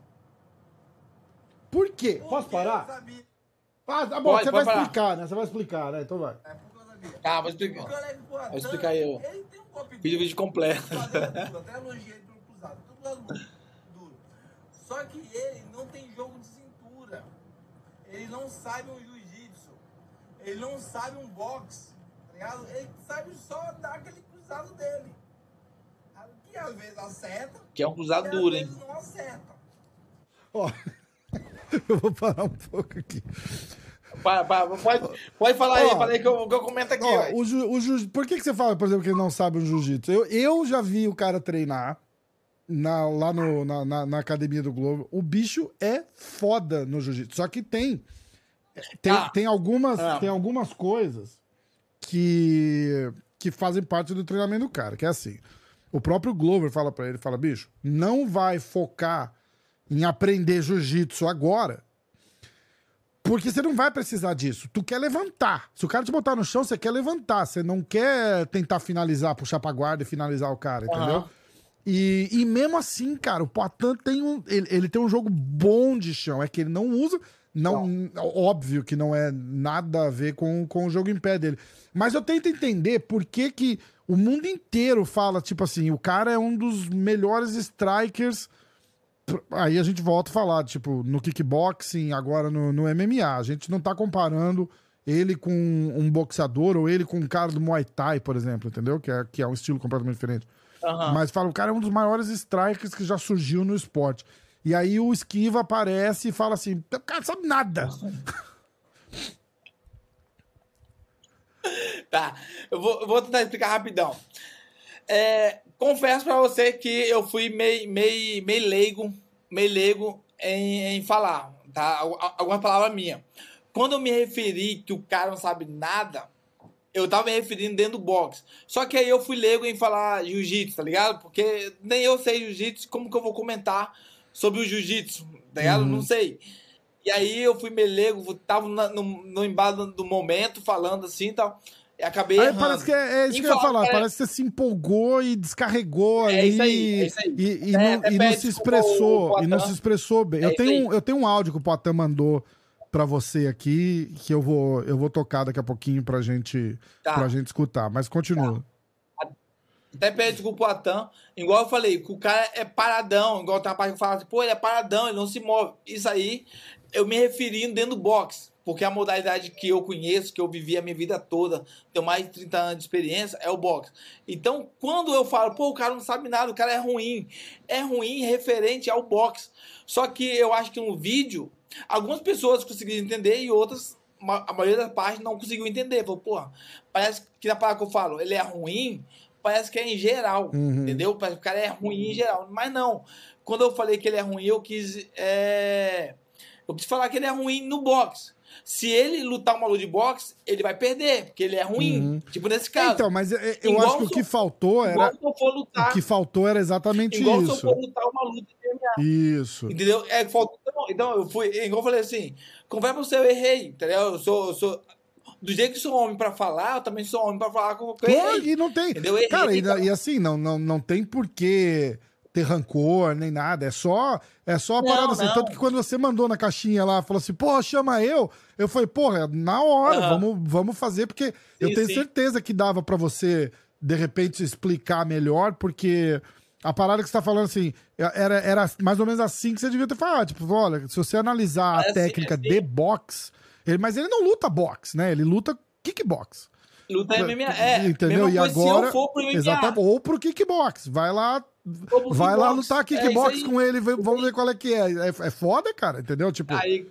Por quê? Porque Posso parar? Eu sabia. Ah, tá bom, Pode, você vai pode parar. explicar, né? Você vai explicar, né? Então vai. É porque eu sabia. Tá, vou explicar. Porque o Alex Poitin, Vou explicar ó. Ele tem um golpe Vídeo, vídeo completo. Fazendo tudo, até elogiei ele pelo cruzado. Tudo. Só que ele não tem jogo de cintura. Ele não sabe um jiu-jitsu. Ele não sabe um boxe. Tá ligado? Ele sabe só dar aquele cruzado dele. Que às vezes acerta. Que é um cruzado e duro, às hein? vezes não acerta. Ó, eu vou parar um pouco aqui. Para, para, pode, pode falar aí, Ó. aí que eu, que eu comento aqui. Ó, o ju, o jiu- por que, que você fala, por exemplo, que ele não sabe um jiu-jitsu? Eu, eu já vi o cara treinar na- lá no- na, na- na academia do Globo. O bicho é foda no jiu-jitsu. Só que tem. Tem, Ah. tem, algumas, Ah. tem algumas coisas que, que fazem parte do treinamento do cara, que é assim. O próprio Glover fala pra ele, fala, bicho, não vai focar em aprender jiu-jitsu agora, porque você não vai precisar disso. Tu quer levantar. Se o cara te botar no chão, você quer levantar. Você não quer tentar finalizar, puxar pra guarda e finalizar o cara, entendeu? Aham. E, e mesmo assim, cara, o Poitin tem um. Ele, ele tem um jogo bom de chão. É que ele não usa. Não, óbvio que não é nada a ver com, com o jogo em pé dele. Mas eu tento entender por que, que o mundo inteiro fala, tipo assim, o cara é um dos melhores strikers. Aí a gente volta a falar, tipo, no kickboxing, agora no, no MMA. A gente não tá comparando ele com um boxeador ou ele com um cara do Muay Thai, por exemplo, entendeu? Que é, que é um estilo completamente diferente. Mas fala, o cara é um dos maiores strikers que já surgiu no esporte. E aí o Esquiva aparece e fala assim: o cara não sabe nada. Tá, eu vou, eu vou tentar explicar rapidão. É, confesso pra você que eu fui meio, meio, meio leigo, meio leigo em, em falar, tá? Al- Algumas palavras minhas. Quando eu me referi que o cara não sabe nada, eu tava me referindo dentro do box. Só que aí eu fui leigo em falar jiu-jitsu, tá ligado? Porque nem eu sei jiu-jitsu, como que eu vou comentar sobre o jiu-jitsu, tá ligado? Uhum. Não sei. E aí eu fui meio leigo, tava na- no, no embalo do momento, falando assim e tal. E acabei Aí errando. parece que é, é isso Em que eu ia falar, falar. é- Parece que você se empolgou e descarregou É ali. isso aí, é isso aí. E, e É, não, e não se expressou. ao E não se expressou bem. É eu, isso tenho, aí. eu tenho um áudio que o Poitin mandou pra você aqui, que eu vou, eu vou tocar daqui a pouquinho pra gente, Tá. pra gente escutar. Mas continua. Até pede desculpa pro Atan. Igual eu falei, que o cara é paradão. Igual tem uma parte que fala assim, pô, ele é paradão, ele não se move. Isso aí, eu me referindo dentro do boxe. Porque a modalidade que eu conheço, que eu vivi a minha vida toda, tenho mais de 30 anos de experiência, é o boxe. Então, quando eu falo, pô, o cara não sabe nada, o cara é ruim. É ruim referente ao boxe. Só que eu acho que no vídeo, algumas pessoas conseguiram entender e outras, a maioria da parte, não conseguiu entender. Falou, porra, parece que na palavra que eu falo, ele é ruim, parece que é em geral, Uhum. entendeu? Parece que o cara é ruim em geral. Mas não. Quando eu falei que ele é ruim, eu quis. é, Eu quis falar que ele é ruim no boxe. Se ele lutar uma luta de boxe, ele vai perder, porque ele é ruim. Uhum. Tipo nesse caso. Então, mas eu Igual acho que o que faltou igual era. se eu for lutar. O que faltou era exatamente Igual se eu isso. for lutar uma luta de MMA. Isso. Entendeu? É, faltou, então, então, eu fui, igual eu falei assim, confere pra você, eu errei, entendeu? Eu sou, eu sou, do jeito que sou homem pra falar, eu também sou homem pra falar com eu errei. e não tem. Entendeu? Eu Cara, e, e assim, não, não, não tem por que ter rancor nem nada. É só, é só a Não, parada assim. não. Tanto que quando você mandou na caixinha lá, falou assim, porra, chama eu. Eu falei, porra, na hora, Aham. vamos, vamos fazer, porque eu Sim, tenho sim. certeza que dava pra você, de repente, explicar melhor, porque. A parada que você tá falando assim, era, era mais ou menos assim que você devia ter falado. Tipo, olha, se você analisar a É assim, técnica é assim. de boxe, ele, mas ele não luta boxe, né? Ele luta kickbox. Luta MMA, é. Entendeu? E agora. se eu for pro MMA. Exatamente. Ou pro kickbox. Vai lá. Vai lá lutar É kickbox aí. com ele. Vamos ver qual é que é. É, é foda, cara. Entendeu? Tipo. Aí,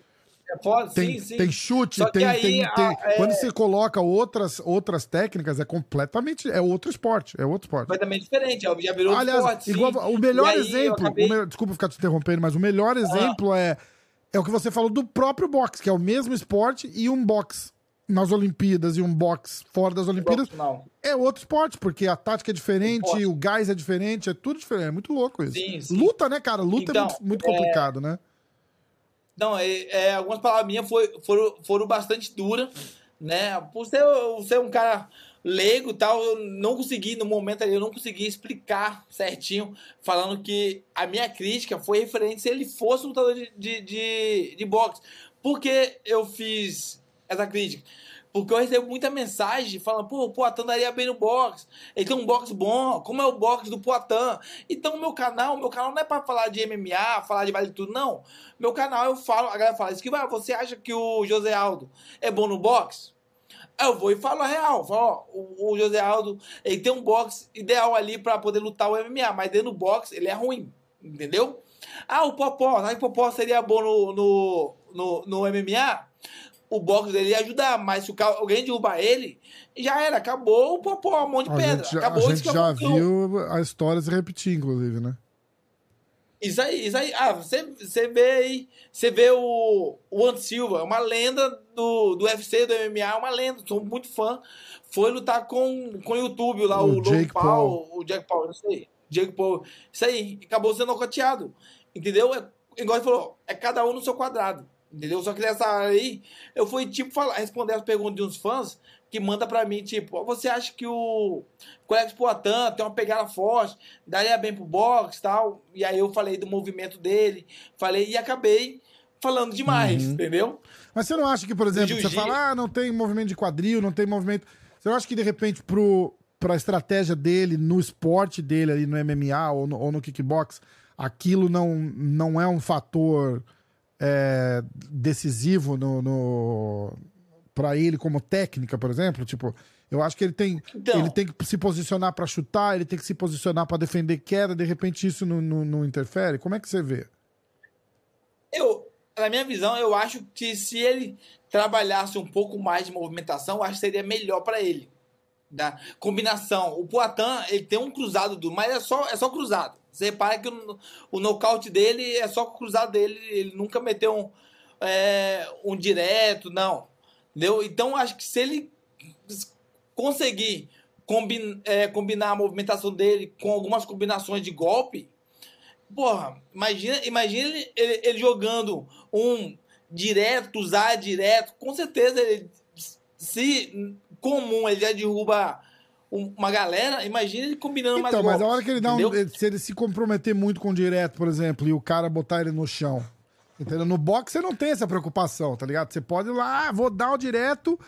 é foda, tem, sim, sim. tem chute, tem, aí, tem, a- tem- é- Quando você coloca outras, outras técnicas, é completamente. É outro esporte. É outro esporte. completamente diferente, ó, já virou Aliás, esporte, igual, o melhor aí, exemplo. acabei- o melhor- desculpa ficar te interrompendo, mas o melhor exemplo é, é o que você falou do próprio boxe, que é o mesmo esporte e um boxe nas Olimpíadas e um boxe fora das Olimpíadas Não. é outro esporte, porque a tática é diferente, Esporte. o gás é diferente, é tudo diferente. É muito louco isso. Sim, sim. Luta, né, cara? Luta Então, é muito, muito é- complicado, né? Não, é, é, algumas palavras minhas foi, foram, foram bastante duras, né? Por ser, ser um cara leigo e tal, eu não consegui, no momento ali, eu não consegui explicar certinho, falando que a minha crítica foi referente se ele fosse lutador de, de, de, de boxe. Por que eu fiz essa crítica? Porque eu recebo muita mensagem falando, pô, o Poatan daria bem no boxe. Ele tem um boxe bom, como é o boxe do Poatan. Então, meu canal, meu canal não é pra falar de MMA, falar de vale tudo, não. Meu canal eu falo, a galera fala, Esquiva, você acha que o José Aldo é bom no boxe? Aí eu vou e falo a real. Falo, ó, o, José Aldo, ele tem um boxe ideal ali pra poder lutar o MMA, mas dentro do boxe ele é ruim, entendeu? Ah, o Popó, sabe que o Popó seria bom no, no, no, no MMA? O boxe dele ia ajudar, mas se o cara, alguém derrubar ele, já era, acabou o Popó, a mão de A pedra. gente, acabou a gente já viu a história se repetir, inclusive, né? Isso aí, isso aí. Ah, você, você vê aí, você vê o, o Ant Silva, é uma lenda do, do UFC, do MMA, é uma lenda, sou muito fã. Foi lutar com, com o YouTube lá, O o, Jake Paul, o Jack Paul, isso aí. Jake Paul. Isso aí, acabou sendo nocauteado. Entendeu? É, igual ele falou, é cada um no seu quadrado. Entendeu? Só que nessa área aí, eu fui, tipo, falar, responder as perguntas de uns fãs que manda pra mim, tipo, você acha que o Colex Poitin tem uma pegada forte, daria bem pro boxe e tal? E aí eu falei do movimento dele, falei e acabei falando demais, Uhum. entendeu? Mas você não acha que, por exemplo, você fala, ah, não tem movimento de quadril, não tem movimento. Você não acha que, de repente, pro, pra estratégia dele, no esporte dele ali no MMA ou no, ou no kickbox, aquilo não, não é um fator é, decisivo no, no, para ele como técnica, por exemplo? Tipo, eu acho que ele tem, Então. ele tem que se posicionar pra chutar, ele tem que se posicionar pra defender queda, de repente isso não, não, não interfere? Como é que você vê? Eu, na minha visão, eu acho que se ele trabalhasse um pouco mais de movimentação, eu acho que seria melhor para ele. Da combinação. O Poitin, ele tem um cruzado duro, mas é só, é só cruzado. Você repara que o, o nocaute dele é só com o cruzado dele, ele nunca meteu um, é, um direto, não. Entendeu? Então, acho que se ele conseguir combin, é, combinar a movimentação dele com algumas combinações de golpe, porra, imagina, imagina ele, ele- ele jogando um direto, cruzar direto, com certeza ele, se comum ele já derruba uma galera, imagina ele combinando mais Então, mas a golpes, hora que ele dá um. Se ele se comprometer muito com o direto, por exemplo, e o cara botar ele no chão. Entendeu? No boxe você não tem essa preocupação, tá ligado? Você pode ir lá, ah, vou dar o direto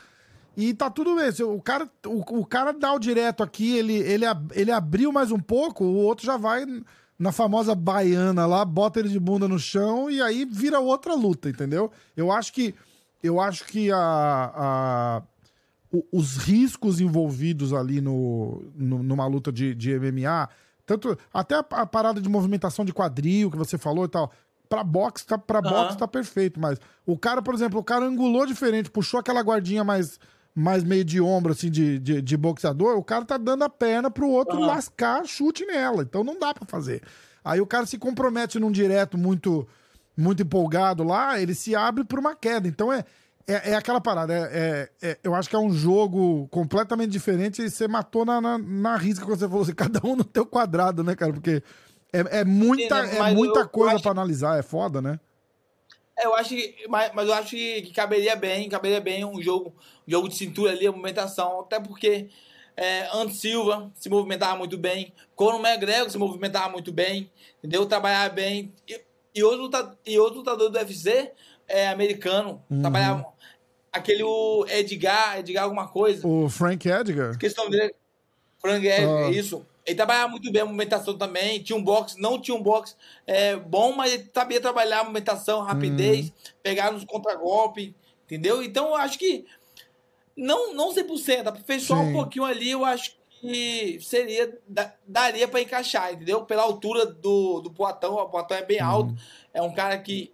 e tá tudo bem. Se O cara, o, o cara dá o direto aqui, ele, ele, ele abriu mais um pouco, o outro já vai na famosa baiana lá, bota ele de bunda no chão e aí vira outra luta, entendeu? Eu acho que. Eu acho que a- a o- os riscos envolvidos ali no, no- numa luta de, de MMA, tanto até a, a parada de movimentação de quadril que você falou e tal, pra boxe tá, pra Aham. boxe tá perfeito, mas o cara, por exemplo, o cara angulou diferente, puxou aquela guardinha mais, mais meio de ombro, assim, de, de, de boxeador, o cara tá dando a perna pro outro Aham. lascar chute nela, então não dá pra fazer. Aí o cara se compromete num direto muito muito empolgado lá, ele se abre por uma queda. Então é, é, é aquela parada. É, é- é- eu acho que é um jogo completamente diferente e você matou na, na, na risca quando você falou assim, cada um no teu quadrado, né, cara? Porque é, é muita, Sim, né? é muita eu- coisa acho- pra analisar, é foda, né? É, eu acho que, mas, mas eu acho que, caberia bem, caberia bem um jogo, um jogo de cintura ali, a movimentação, até porque é, Ant Silva se movimentava muito bem, Conor McGregor se movimentava muito bem, entendeu? Trabalhava bem. E, e, outro, e outro lutador do UFC é americano, Uhum. trabalhava aquele o Edgar, Edgar alguma coisa, O Frank Edgar. questão dele, Frank Edgar, Ah. isso. Ele trabalhava muito bem a movimentação também, tinha um boxe, não tinha um boxe é, bom, mas ele sabia trabalhar a movimentação, rapidez, pegar nos contragolpes, entendeu? Então eu acho que não, não 100%, aperfeiçoar Sim. um pouquinho ali, eu acho que seria, da- daria para encaixar, entendeu? Pela altura do, do Poatão, o Poatão é bem alto, é um cara que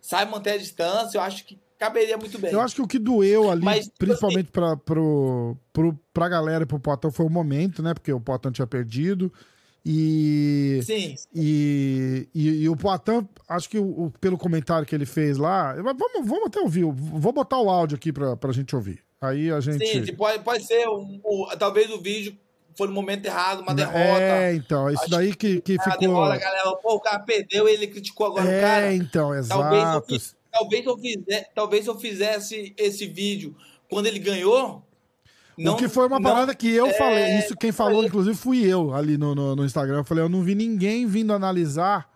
sabe manter a distância, eu acho que caberia muito bem. Eu acho que o que doeu ali, Mas, tipo principalmente pra, pro, pro, pra galera e pro Poitin, foi o momento, né? Porque o Poitin tinha perdido. E. Sim, E, e, e o Poitin, acho que o, o- pelo comentário que ele fez lá, vamos, vamos até ouvir, vou botar o áudio aqui pra, pra gente ouvir. Aí a gente. sim, tipo, pode, pode ser, um, o- talvez o vídeo foi no momento errado, uma derrota. É, então, isso Acho daí que, que A ficou. derrota, galera, pô, o cara perdeu, ele criticou agora o É, cara. então, Talvez eu, exato. fiz- talvez, eu fizer, talvez eu fizesse esse vídeo quando ele ganhou. Não, o que foi uma não- parada que eu é, falei. Isso quem falou, falei. inclusive, fui eu ali no, no, no Instagram. Eu falei, eu não vi ninguém vindo analisar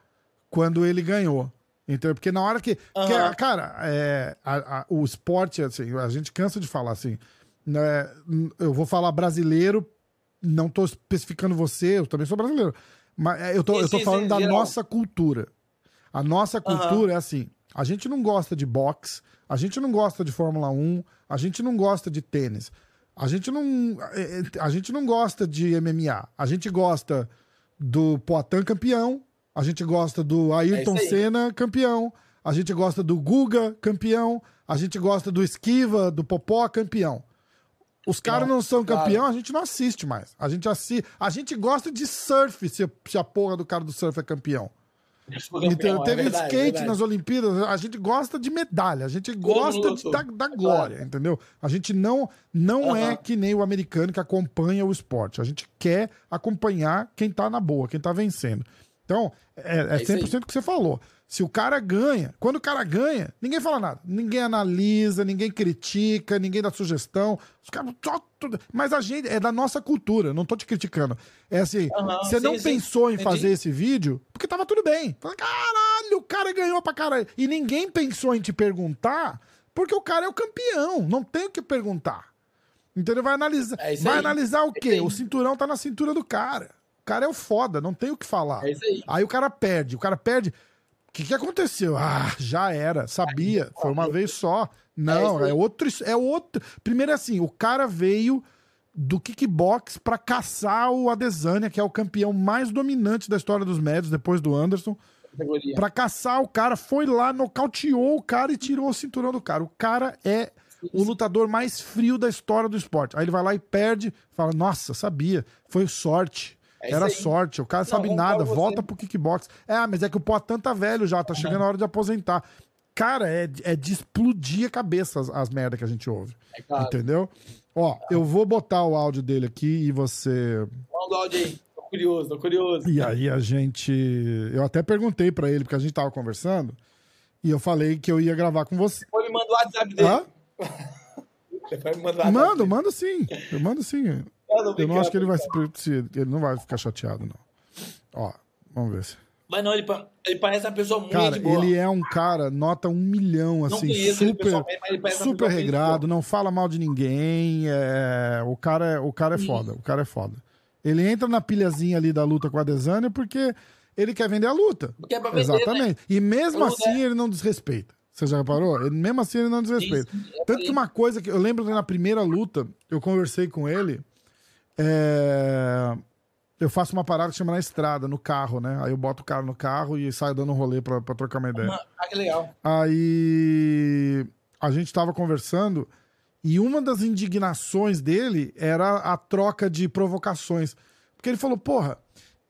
quando ele ganhou. Entendeu? Porque na hora que. porque, Aham. cara, é, a- a- o esporte, assim, a gente cansa de falar assim. né, eu vou falar brasileiro, não tô especificando você, eu também sou brasileiro. Mas é, eu tô, Sim, eu tô sim, falando sim, da geral. nossa cultura. A nossa cultura é assim: a gente não gosta de boxe, a gente não gosta de Fórmula 1, a gente não gosta de tênis. A gente não, é, é, a gente não gosta de MMA. A gente gosta do Poitin campeão, a gente gosta do Ayrton É isso aí. Senna campeão, a gente gosta do Guga campeão, a gente gosta do Esquiva, do Popó campeão. Os caras não são campeão, a gente não assiste mais. A gente assi... a gente gosta de surf se a porra do cara do surf é campeão. Campeão, Então, é teve verdade, skate é verdade. nas Olimpíadas, a gente gosta de medalha, a gente gosta de- da, da glória, entendeu? A gente não, não é que nem o americano que acompanha o esporte. A gente quer acompanhar quem tá na boa, quem tá vencendo. Então, é, é É isso aí. 100% o que você falou. Se o cara ganha, quando o cara ganha, ninguém fala nada. Ninguém analisa, ninguém critica, ninguém dá sugestão. Os caras só tudo. Mas a gente, é da nossa cultura, não tô te criticando. É assim, Aham, você sim, não sim, pensou em entendi. fazer esse vídeo porque tava tudo bem. Caralho, o cara ganhou pra caralho. E ninguém pensou em te perguntar porque o cara é o campeão. Não tem o que perguntar. Entendeu? Vai analisar. É vai aí. analisar o quê? O cinturão tá na cintura do cara. O cara é o foda, não tem o que falar. É aí. Aí o cara perde. O cara perde. O que, que aconteceu? Ah, já era. Sabia. Foi uma vez só. Não, é outro. É outro. Primeiro é assim: o cara veio do kickbox pra caçar o Adesanya, que é o campeão mais dominante da história dos médios, depois do Anderson. Pra caçar o cara, foi lá, nocauteou o cara e tirou o cinturão do cara. O cara é o lutador mais frio da história do esporte. Aí ele vai lá e perde, fala: Nossa, sabia, foi sorte. É Era sorte, o cara Não, sabe nada, você. volta pro kickbox. É, mas é que o Poitin tá velho já, tá chegando a hora de aposentar. Cara, é, é de explodir a cabeça as, as merdas que a gente ouve. É claro. Entendeu? Ó, eu vou botar o áudio dele aqui e você. Manda o áudio aí. Tô curioso, tô curioso. E aí a gente. Eu até perguntei pra ele, porque a gente tava conversando, e eu falei que eu ia gravar com você. Depois me manda o WhatsApp dele. Hã? Depois me manda o WhatsApp Mando, mando sim. Eu mando sim. Eu não Eu não acho que ele vai se. Ele não vai ficar chateado, não. Ó, vamos ver se. Mas não, ele, ele parece uma pessoa muito Cara, boa. ele é um cara, nota um milhão, assim, conheço super, super regrado, não fala mal de ninguém. é, O cara, é- o cara é foda, o cara é foda. Ele entra na pilhazinha ali da luta com a Desânia porque ele quer vender a luta. É pra vender, né? Exatamente. E mesmo assim ele não desrespeita. Você já reparou? Ele, mesmo assim ele não desrespeita. Tanto que uma coisa que eu lembro que na primeira luta eu conversei com ele. É, Eu faço uma parada que chama na estrada, no carro, né? Aí eu boto o cara no carro e saio dando um rolê pra, pra trocar uma ideia. Ah, que legal. Aí a gente tava conversando e uma das indignações dele era a troca de provocações. Porque ele falou, porra,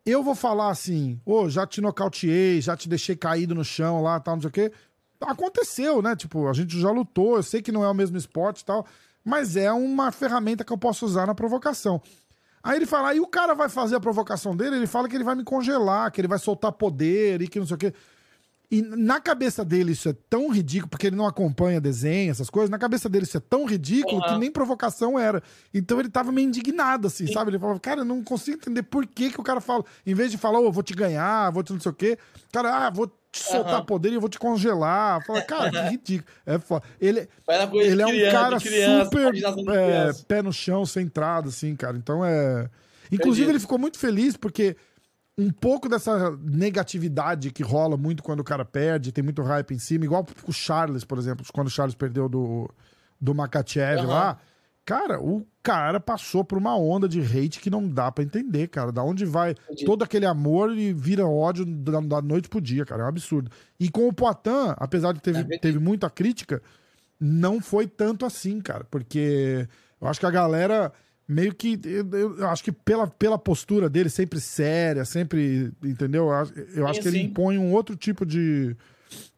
eu vou falar assim, ô, já te nocauteei, já te deixei caído no chão lá, tal, não sei o quê. Aconteceu, né? Tipo, a gente já lutou, eu sei que não é o mesmo esporte e tal, mas é uma ferramenta que eu posso usar na provocação. Aí ele fala, aí o cara vai fazer a provocação dele, ele fala que ele vai me congelar, que ele vai soltar poder e que não sei o quê. E na cabeça dele isso é tão ridículo, porque ele não acompanha desenho, essas coisas, na cabeça dele isso é tão ridículo Uhum. que nem provocação era. Então ele tava meio indignado, assim, sabe? Ele falava, cara, eu não consigo entender por que, que o cara fala, em vez de falar, ô, vou te ganhar, vou te não sei o quê, cara, ah, vou soltar Uhum. poder e eu vou te congelar. Fala, cara, que ridículo. É foda. Ele, ele é um criança, cara criança, super é, pé no chão, centrado, assim, cara. Então é. Inclusive, Entendi. ele ficou muito feliz porque um pouco dessa negatividade que rola muito quando o cara perde, tem muito hype em cima, igual o Charles, por exemplo, quando o Charles perdeu do, do Makachev Aham. lá. Cara, o cara passou por uma onda de hate que não dá pra entender, cara. Da onde vai todo aquele amor e vira ódio da, da noite pro dia, cara. É um absurdo. E com o Poitin, apesar de É teve, verdade. teve muita crítica, não foi tanto assim, cara. Porque eu acho que a galera meio que. Eu, eu- acho que pela, pela postura dele, sempre séria, sempre. Entendeu? Eu acho, que ele sim. impõe um outro tipo de.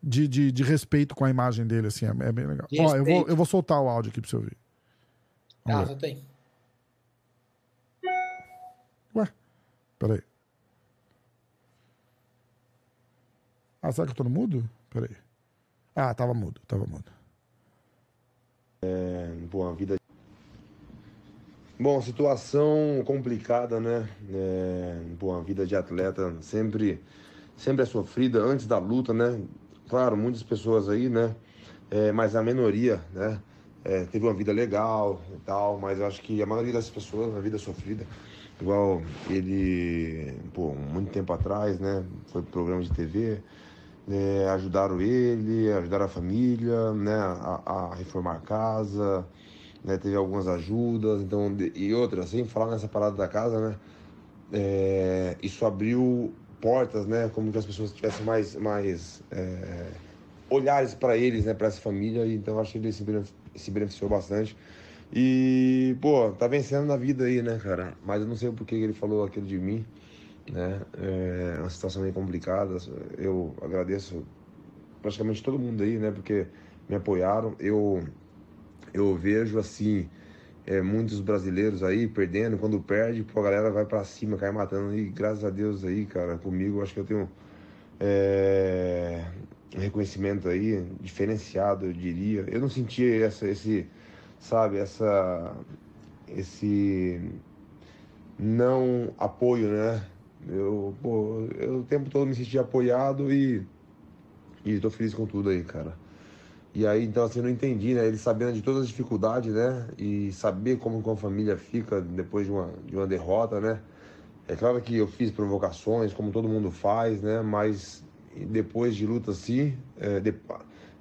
De, de, de respeito com a imagem dele, assim, é, é bem legal. Ó, eu vou, eu vou soltar o áudio aqui pra você ouvir. Vamos Ah, ver. só tem. Ué, peraí. Ah, será que eu tô no mudo? Peraí. Ah, tava mudo, tava mudo. Bom, a vida. Bom, situação complicada, né? É, bom, a vida de atleta sempre, sempre é sofrida antes da luta, né? Claro, muitas pessoas aí, né? É, mas a minoria, né? É, teve uma vida legal e tal, mas eu acho que a maioria das pessoas, uma vida sofrida. Igual ele, pô, muito tempo atrás, né? Foi pro programa de TV, é, ajudaram ele, ajudaram a família, né, a, a reformar a casa, né, teve algumas ajudas, então, e outra, sem falar nessa parada da casa, né, é, isso abriu portas, né, como que as pessoas tivessem mais, mais é, olhares para eles, né, para essa família, então acho que ele se, se beneficiou bastante. E, pô, tá vencendo na vida aí, né, cara? Mas eu não sei porquê que ele falou aquilo de mim né? É uma situação meio complicada. Eu agradeço praticamente todo mundo aí, né? Porque me apoiaram. Eu eu vejo assim é, muitos brasileiros aí perdendo, quando perde, pô, a galera vai para cima, cai matando. E graças a Deus aí, cara, comigo, acho que eu tenho é, um reconhecimento aí diferenciado, eu diria. Eu não senti essa, esse, sabe, essa, esse não apoio, né? Eu, pô, eu o tempo todo me senti apoiado e, e feliz com tudo aí, cara. E aí, então, assim, eu não entendi, né? Ele sabendo de todas as dificuldades, né? E saber como com a família fica depois de uma, de uma derrota, né? É claro que eu fiz provocações, como todo mundo faz, né? Mas depois de luta assim, é, de,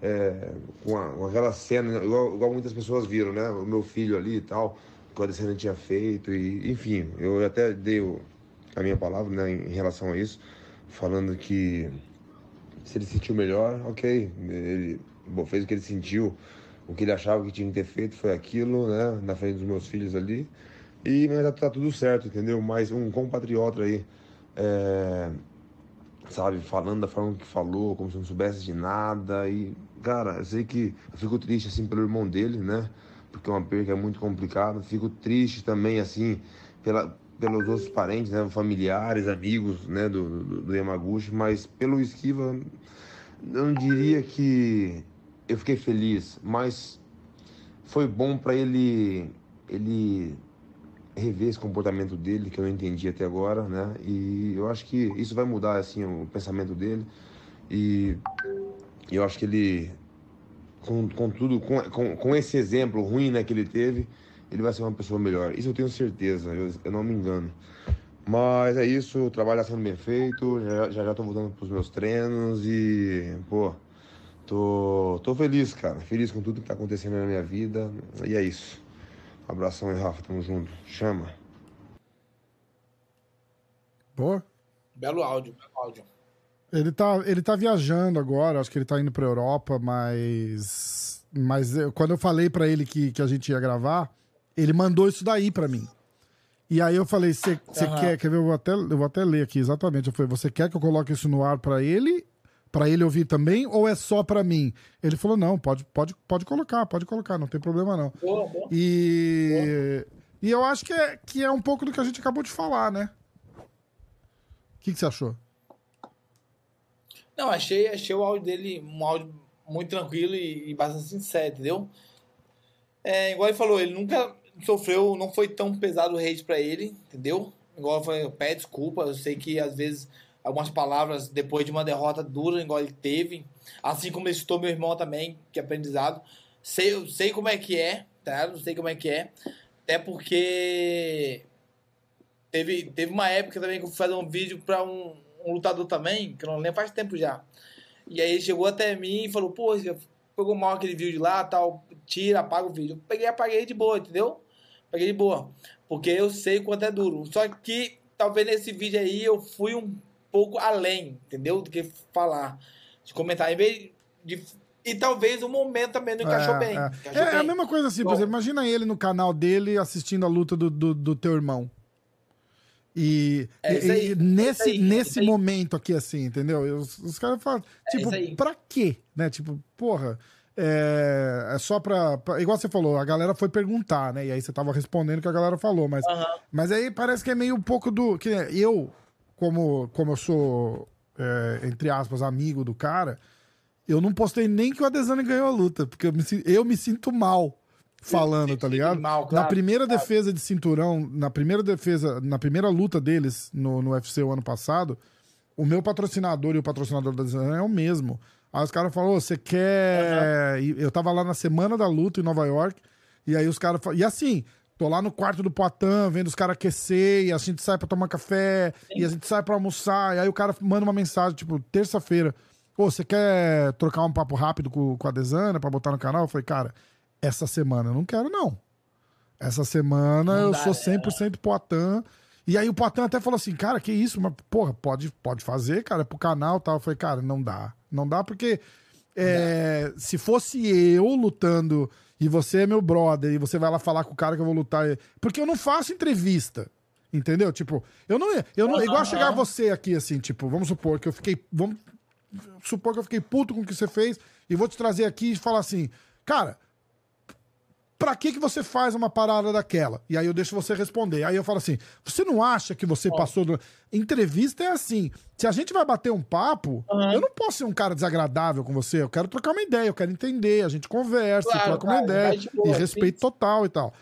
é, com, a, com, aquela cena, igual, igual, muitas pessoas viram, né? O meu filho ali e tal, que o Adesanya tinha feito, e enfim, eu até dei a minha palavra né, em relação a isso, falando que se ele sentiu melhor, ok, ele bom, fez o que ele sentiu, o que ele achava que tinha que ter feito foi aquilo, né, na frente dos meus filhos ali, e mas tá, tá tudo certo, entendeu? Mas um compatriota aí, é, sabe, falando da forma que falou, como se não soubesse de nada, e, cara, eu sei que eu fico triste, assim, pelo irmão dele, né, porque é uma perca muito complicada, fico triste também, assim, pela, pelos outros parentes, né, familiares, amigos, né, do, do, do Yamaguchi, mas pelo Esquiva, eu não diria que eu fiquei feliz, mas foi bom para ele ele rever esse comportamento dele que eu não entendi até agora, né? E eu acho que isso vai mudar assim o pensamento dele e eu acho que ele com, com tudo com, com, com esse exemplo ruim né, que ele teve, ele vai ser uma pessoa melhor. Isso eu tenho certeza, eu, eu não me engano. Mas é isso, o trabalho está sendo bem feito, já já, já tô voltando pros meus treinos e, pô, tô, tô feliz, cara. Feliz com tudo que tá acontecendo na minha vida. E é isso. Abração aí, Rafa, tamo junto. Chama. Boa. Belo áudio, belo áudio. Ele tá, ele tá viajando agora, acho que ele tá indo pra Europa, mas. Mas eu, quando eu falei para ele que, que a gente ia gravar, ele mandou isso daí para mim. E aí eu falei, você uhum. quer, quer ver? Eu vou, até, eu vou até ler aqui exatamente. Eu falei, você quer que eu coloque isso no ar para ele? Para ele ouvir também ou é só para mim? Ele falou: "Não, pode pode pode colocar, pode colocar, não tem problema não". Boa, boa. E boa. e eu acho que é que é um pouco do que a gente acabou de falar, né? O que, que você achou? Não, achei, achei o áudio dele um áudio muito tranquilo e, e bastante sincero, entendeu? É, igual ele falou, ele nunca sofreu, não foi tão pesado o hate para ele, entendeu? Igual eu falei, pede desculpa, eu sei que às vezes algumas palavras depois de uma derrota dura, igual ele teve, assim como ele citou meu irmão também, que é aprendizado. Sei, eu sei como é que é, tá? Não sei como é que é, até porque teve, teve uma época também que eu fui fazer um vídeo para um, um lutador também, que eu não lembro faz tempo já. E aí ele chegou até mim e falou, pô, pegou mal aquele vídeo lá, tal, tira, apaga o vídeo. Eu peguei apaguei de boa, entendeu? Peguei de boa. Porque eu sei quanto é duro. Só que talvez nesse vídeo aí eu fui um pouco além, entendeu? Do que falar. De comentar. Em vez de. E talvez o momento também não encaixou é, bem. É. Encaixou é, bem. a mesma coisa assim, Bom, por exemplo, imagina ele no canal dele assistindo a luta do, do, do teu irmão. E, é aí, e nesse, aí, nesse momento aqui, assim, entendeu? Os, os caras falam, É tipo, pra quê? Né? Tipo, porra, é, é só pra, pra, Igual você falou, a galera foi perguntar, né? E aí você tava respondendo o que a galera falou, mas, Aham. mas aí parece que é meio um pouco do. Que eu, como, como eu sou, é, entre aspas, amigo do cara, eu não postei nem que o Adesanya ganhou a luta, porque eu me, eu me sinto mal falando, tá ligado? mal, na claro, primeira claro. defesa de cinturão, na primeira defesa, na primeira luta deles no, no UFC o ano passado, o meu patrocinador e o patrocinador da Adesanya é o mesmo. Aí os caras falaram, "Ô, você quer... E Eu tava lá na semana da luta em Nova York, e aí os caras... E assim, tô lá no quarto do Poitin, vendo os caras aquecer, e a gente sai pra tomar café, e a gente sai pra almoçar, e aí o cara manda uma mensagem, tipo, terça-feira, Ô, você quer trocar um papo rápido com, com a Desana pra botar no canal? Eu falei, cara, essa semana eu não quero, não. Essa semana Não eu dá, sou né? 100% Poitin. E aí o Poitin até falou assim, cara, que isso? Mas, porra, pode, pode fazer, cara, é pro canal e tal. Eu falei, cara, não dá. Não dá porque é, se fosse eu lutando e você é meu brother e você vai lá falar com o cara que eu vou lutar... Porque eu não faço entrevista. Entendeu? Tipo, eu não. Eu não, Aham, igual chegar você aqui, assim, tipo, vamos supor que eu fiquei. Vamos supor que eu fiquei puto com o que você fez e vou te trazer aqui e falar assim, cara, pra que, que você faz uma parada daquela? E aí eu deixo você responder. Aí eu falo assim: você não acha que você passou. Do... Entrevista é assim. Se a gente vai bater um papo, eu não posso ser um cara desagradável com você. Eu quero trocar uma ideia, eu quero entender. A gente conversa, Claro, troca uma cara, ideia. boa, e respeito total e tal.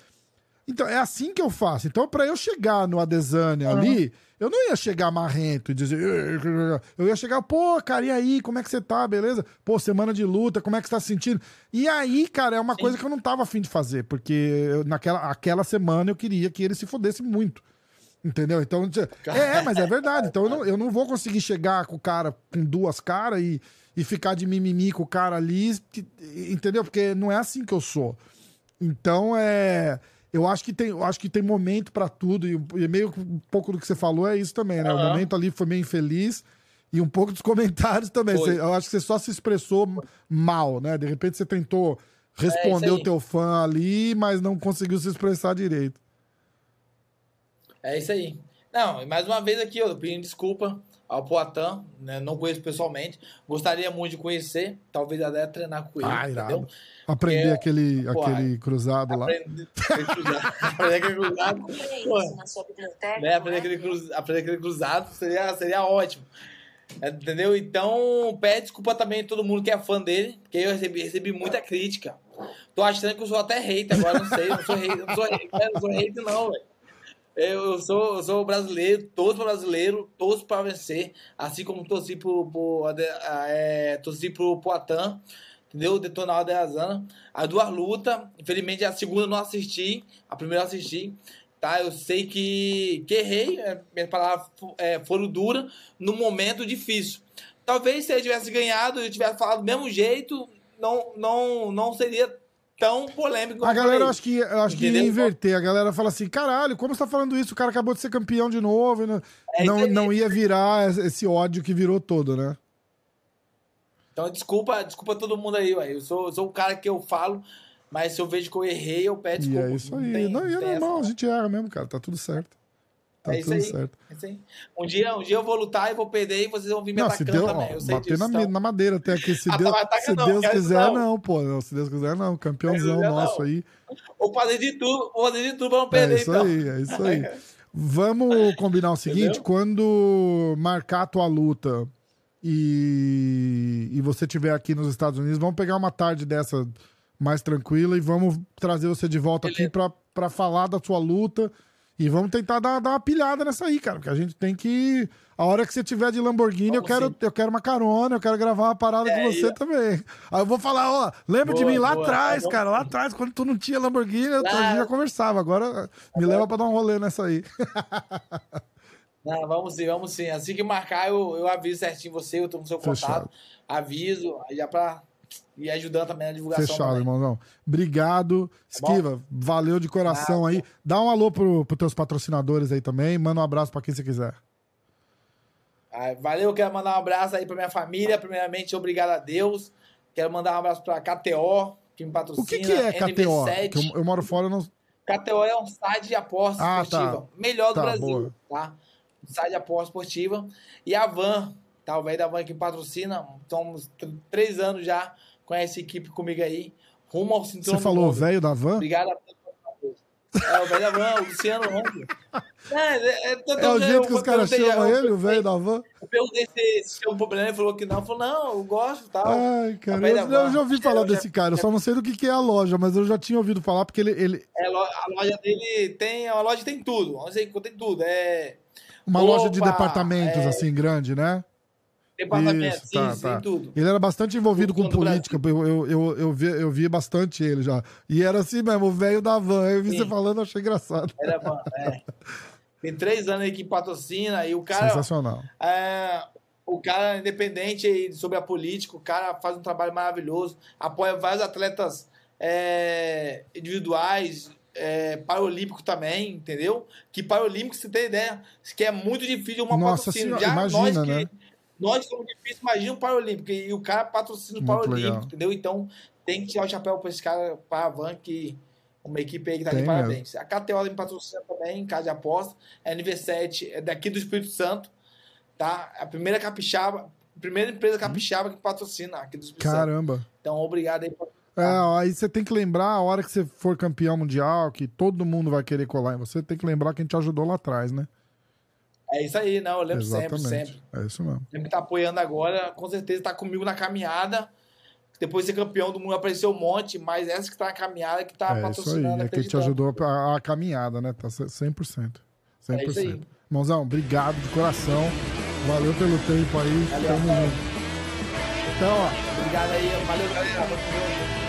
Então, é assim que eu faço. Então, pra eu chegar no Adesanya ali, eu não ia chegar marrento e dizer. Eu ia chegar, pô, cara, e aí, como é que você tá, beleza? Pô, semana de luta, como é que você tá se sentindo? E aí, cara, é uma coisa que eu não tava afim de fazer, porque eu- naquela aquela semana eu queria que ele se fodesse muito. Entendeu? Então, tinha- é, mas é verdade. Então eu não, eu não vou conseguir chegar com o cara com duas caras e, e ficar de mimimi com o cara ali, entendeu? Porque não é assim que eu sou. Então, é. Eu acho que tem, eu acho que tem momento pra tudo, e, e meio um pouco do que você falou é isso também, né? O Aham. momento ali foi meio infeliz. E um pouco dos comentários também. Você- eu acho que você só se expressou mal, né? De repente você tentou responder É o teu fã ali, mas não conseguiu se expressar direito. É isso aí. Não, e mais uma vez aqui, eu pedindo desculpa ao Poatan, né? Não conheço pessoalmente. Gostaria muito de conhecer, talvez até treinar com ele, Ah, irado. entendeu? Aprender Porque, aquele, pô, aquele cruzado lá. Aprender aquele cruzado. Aprender aquele né? Aprender aquele, cruz, aprender aquele cruzado seria, seria ótimo. É, Entendeu? Então, pede desculpa também a todo mundo que é fã dele, porque eu recebi, recebi muita crítica. Tô achando que eu sou até hater agora, não sei. Não sou hater, não sou hater não, velho. Eu, eu sou, eu sou brasileiro, torço para brasileiro, torço para vencer, assim como torci pro, pro, é, torci pro Poitin, entendeu? Detonar o Adeazana. As duas lutas, infelizmente a segunda eu não assisti, a primeira eu assisti, tá? Eu sei que, que errei, é, minhas palavras é, foram duras no momento difícil. Talvez se ele tivesse ganhado, eu tivesse falado do mesmo jeito, não, não, não seria tão polêmico. A galera, acho que, eu acho que ia inverter. A galera fala assim: caralho, como você tá falando isso? O cara acabou de ser campeão de novo. e Não, É não, não ia virar esse ódio que virou todo, né? Então, desculpa, desculpa todo mundo aí, ué. Eu sou, sou o cara que eu falo, mas se eu vejo que eu errei, eu peço E desculpa. é isso aí. tem- não, e é normal, a não. gente erra mesmo, cara. Tá tudo certo. Tá É isso tudo aí. certo. É isso aí. Um dia, um dia eu vou lutar e vou perder e vocês vão vir me Não, atacando Deus, também. Eu sei bater disso. na, então. na madeira até aqui. Se Ah, Deus, tá, ataca se não, Deus quiser, não. não, pô. Não, se Deus quiser, não. Campeãozão quiser, não. nosso aí. Vou fazer de tudo, vou fazer de tudo pra não É perder, isso então. aí, é isso aí. Vamos combinar o seguinte: Entendeu? quando marcar a tua luta e, e você estiver aqui nos Estados Unidos, vamos pegar uma tarde dessa mais tranquila e vamos trazer você de volta aqui pra, pra falar da sua luta. E vamos tentar dar, dar uma pilhada nessa aí, cara. Porque a gente tem que. A hora que você tiver de Lamborghini, eu quero, sim. eu quero uma carona, eu quero gravar uma parada É, com você também. Aí eu vou falar, ó, lembra de Boa, mim lá atrás, tá cara, lá atrás, quando tu não tinha Lamborghini, eu, a gente já conversava. Agora me leva pra dar um rolê nessa aí. Não, vamos sim, vamos sim. Assim que marcar, eu, eu aviso certinho você, eu tô no seu contato. Fechado. Aviso, aí já pra ir ajudando também na divulgação. Fechado, também. irmãozão. Obrigado. Tá? Esquiva, valeu de coração aí. Dá um alô pro, pros teus patrocinadores aí também. Manda um abraço pra quem você quiser. Ah, valeu, quero mandar um abraço aí pra minha família. Primeiramente, obrigado a Deus. Quero mandar um abraço pra KTO, que me patrocina. O que, que é KTO? NV7. Que eu, eu moro fora, eu não. KTO é um site de aposta Ah, esportiva. tá. Melhor do Tá, Brasil, tá? Um site de aposta esportiva. E a Van, tá? O velho da Van que patrocina. Estamos tr- três anos já com essa equipe comigo aí. Rumo ao cinturão Você falou velho da van? Obrigado a. É, o velho da Van, o Luciano Ramos. É, é, é, tô- É o eu- jeito que eu os caras chamam ele, o velho da van? Eu perguntei se, se tinha um problema, ele falou que não. Falou, não, eu gosto e tal. Ai, cara, eu, eu já ouvi falar Eu já- desse cara. Eu só não sei do que, que é a loja, mas eu já tinha ouvido falar porque ele. ele É, a loja dele tem. A loja tem tudo. Você encontra tem tudo. É. uma Opa, loja de departamentos, é. assim, grande, né? Departamento, Isso, tá, tá. tudo. Ele era bastante envolvido com Tudo no política. Eu, eu, eu, eu, vi, eu vi bastante ele já. E era assim mesmo, o velho da van. Eu vi Sim. você falando, eu achei engraçado. Era bom, é. Tem três anos aí que patrocina e o cara. Sensacional. É, o cara é independente sobre a política, o cara faz um trabalho maravilhoso, apoia vários atletas é, individuais, é, paralímpico também, entendeu? Que paralímpico, você tem ideia, que é muito difícil uma Nossa patrocínio. senhora, Já imagina, nós que, né? Nós somos difíceis, imagina um paralímpico, e o cara patrocina o paralímpico, entendeu? Então tem que tirar o chapéu para esse cara, para a Van, que uma equipe aí que tá Tem de parabéns. A KTO me patrocina também, em casa de aposta. A NV7 é daqui do Espírito Santo, tá? A primeira capixaba, a primeira empresa capixaba que patrocina aqui do Espírito Santo. Caramba. Então, obrigado aí por É, aí você tem que lembrar a hora que você for campeão mundial, que todo mundo vai querer colar em você, tem que lembrar que a gente ajudou lá atrás, né? É isso aí, não, eu lembro sempre, Exatamente. sempre. É isso mesmo. Que tá apoiando agora, com certeza tá comigo na caminhada. Depois de ser campeão do mundo apareceu um monte, mas essa que tá na caminhada que tá é isso aí. patrocinando. É que te ajudou a, a caminhada, né? Tá 100%. 100%. É isso aí. Mãozão, obrigado de coração. Valeu pelo tempo aí. Valeu, Tamo junto. Então, ó. Obrigado aí, valeu, galera.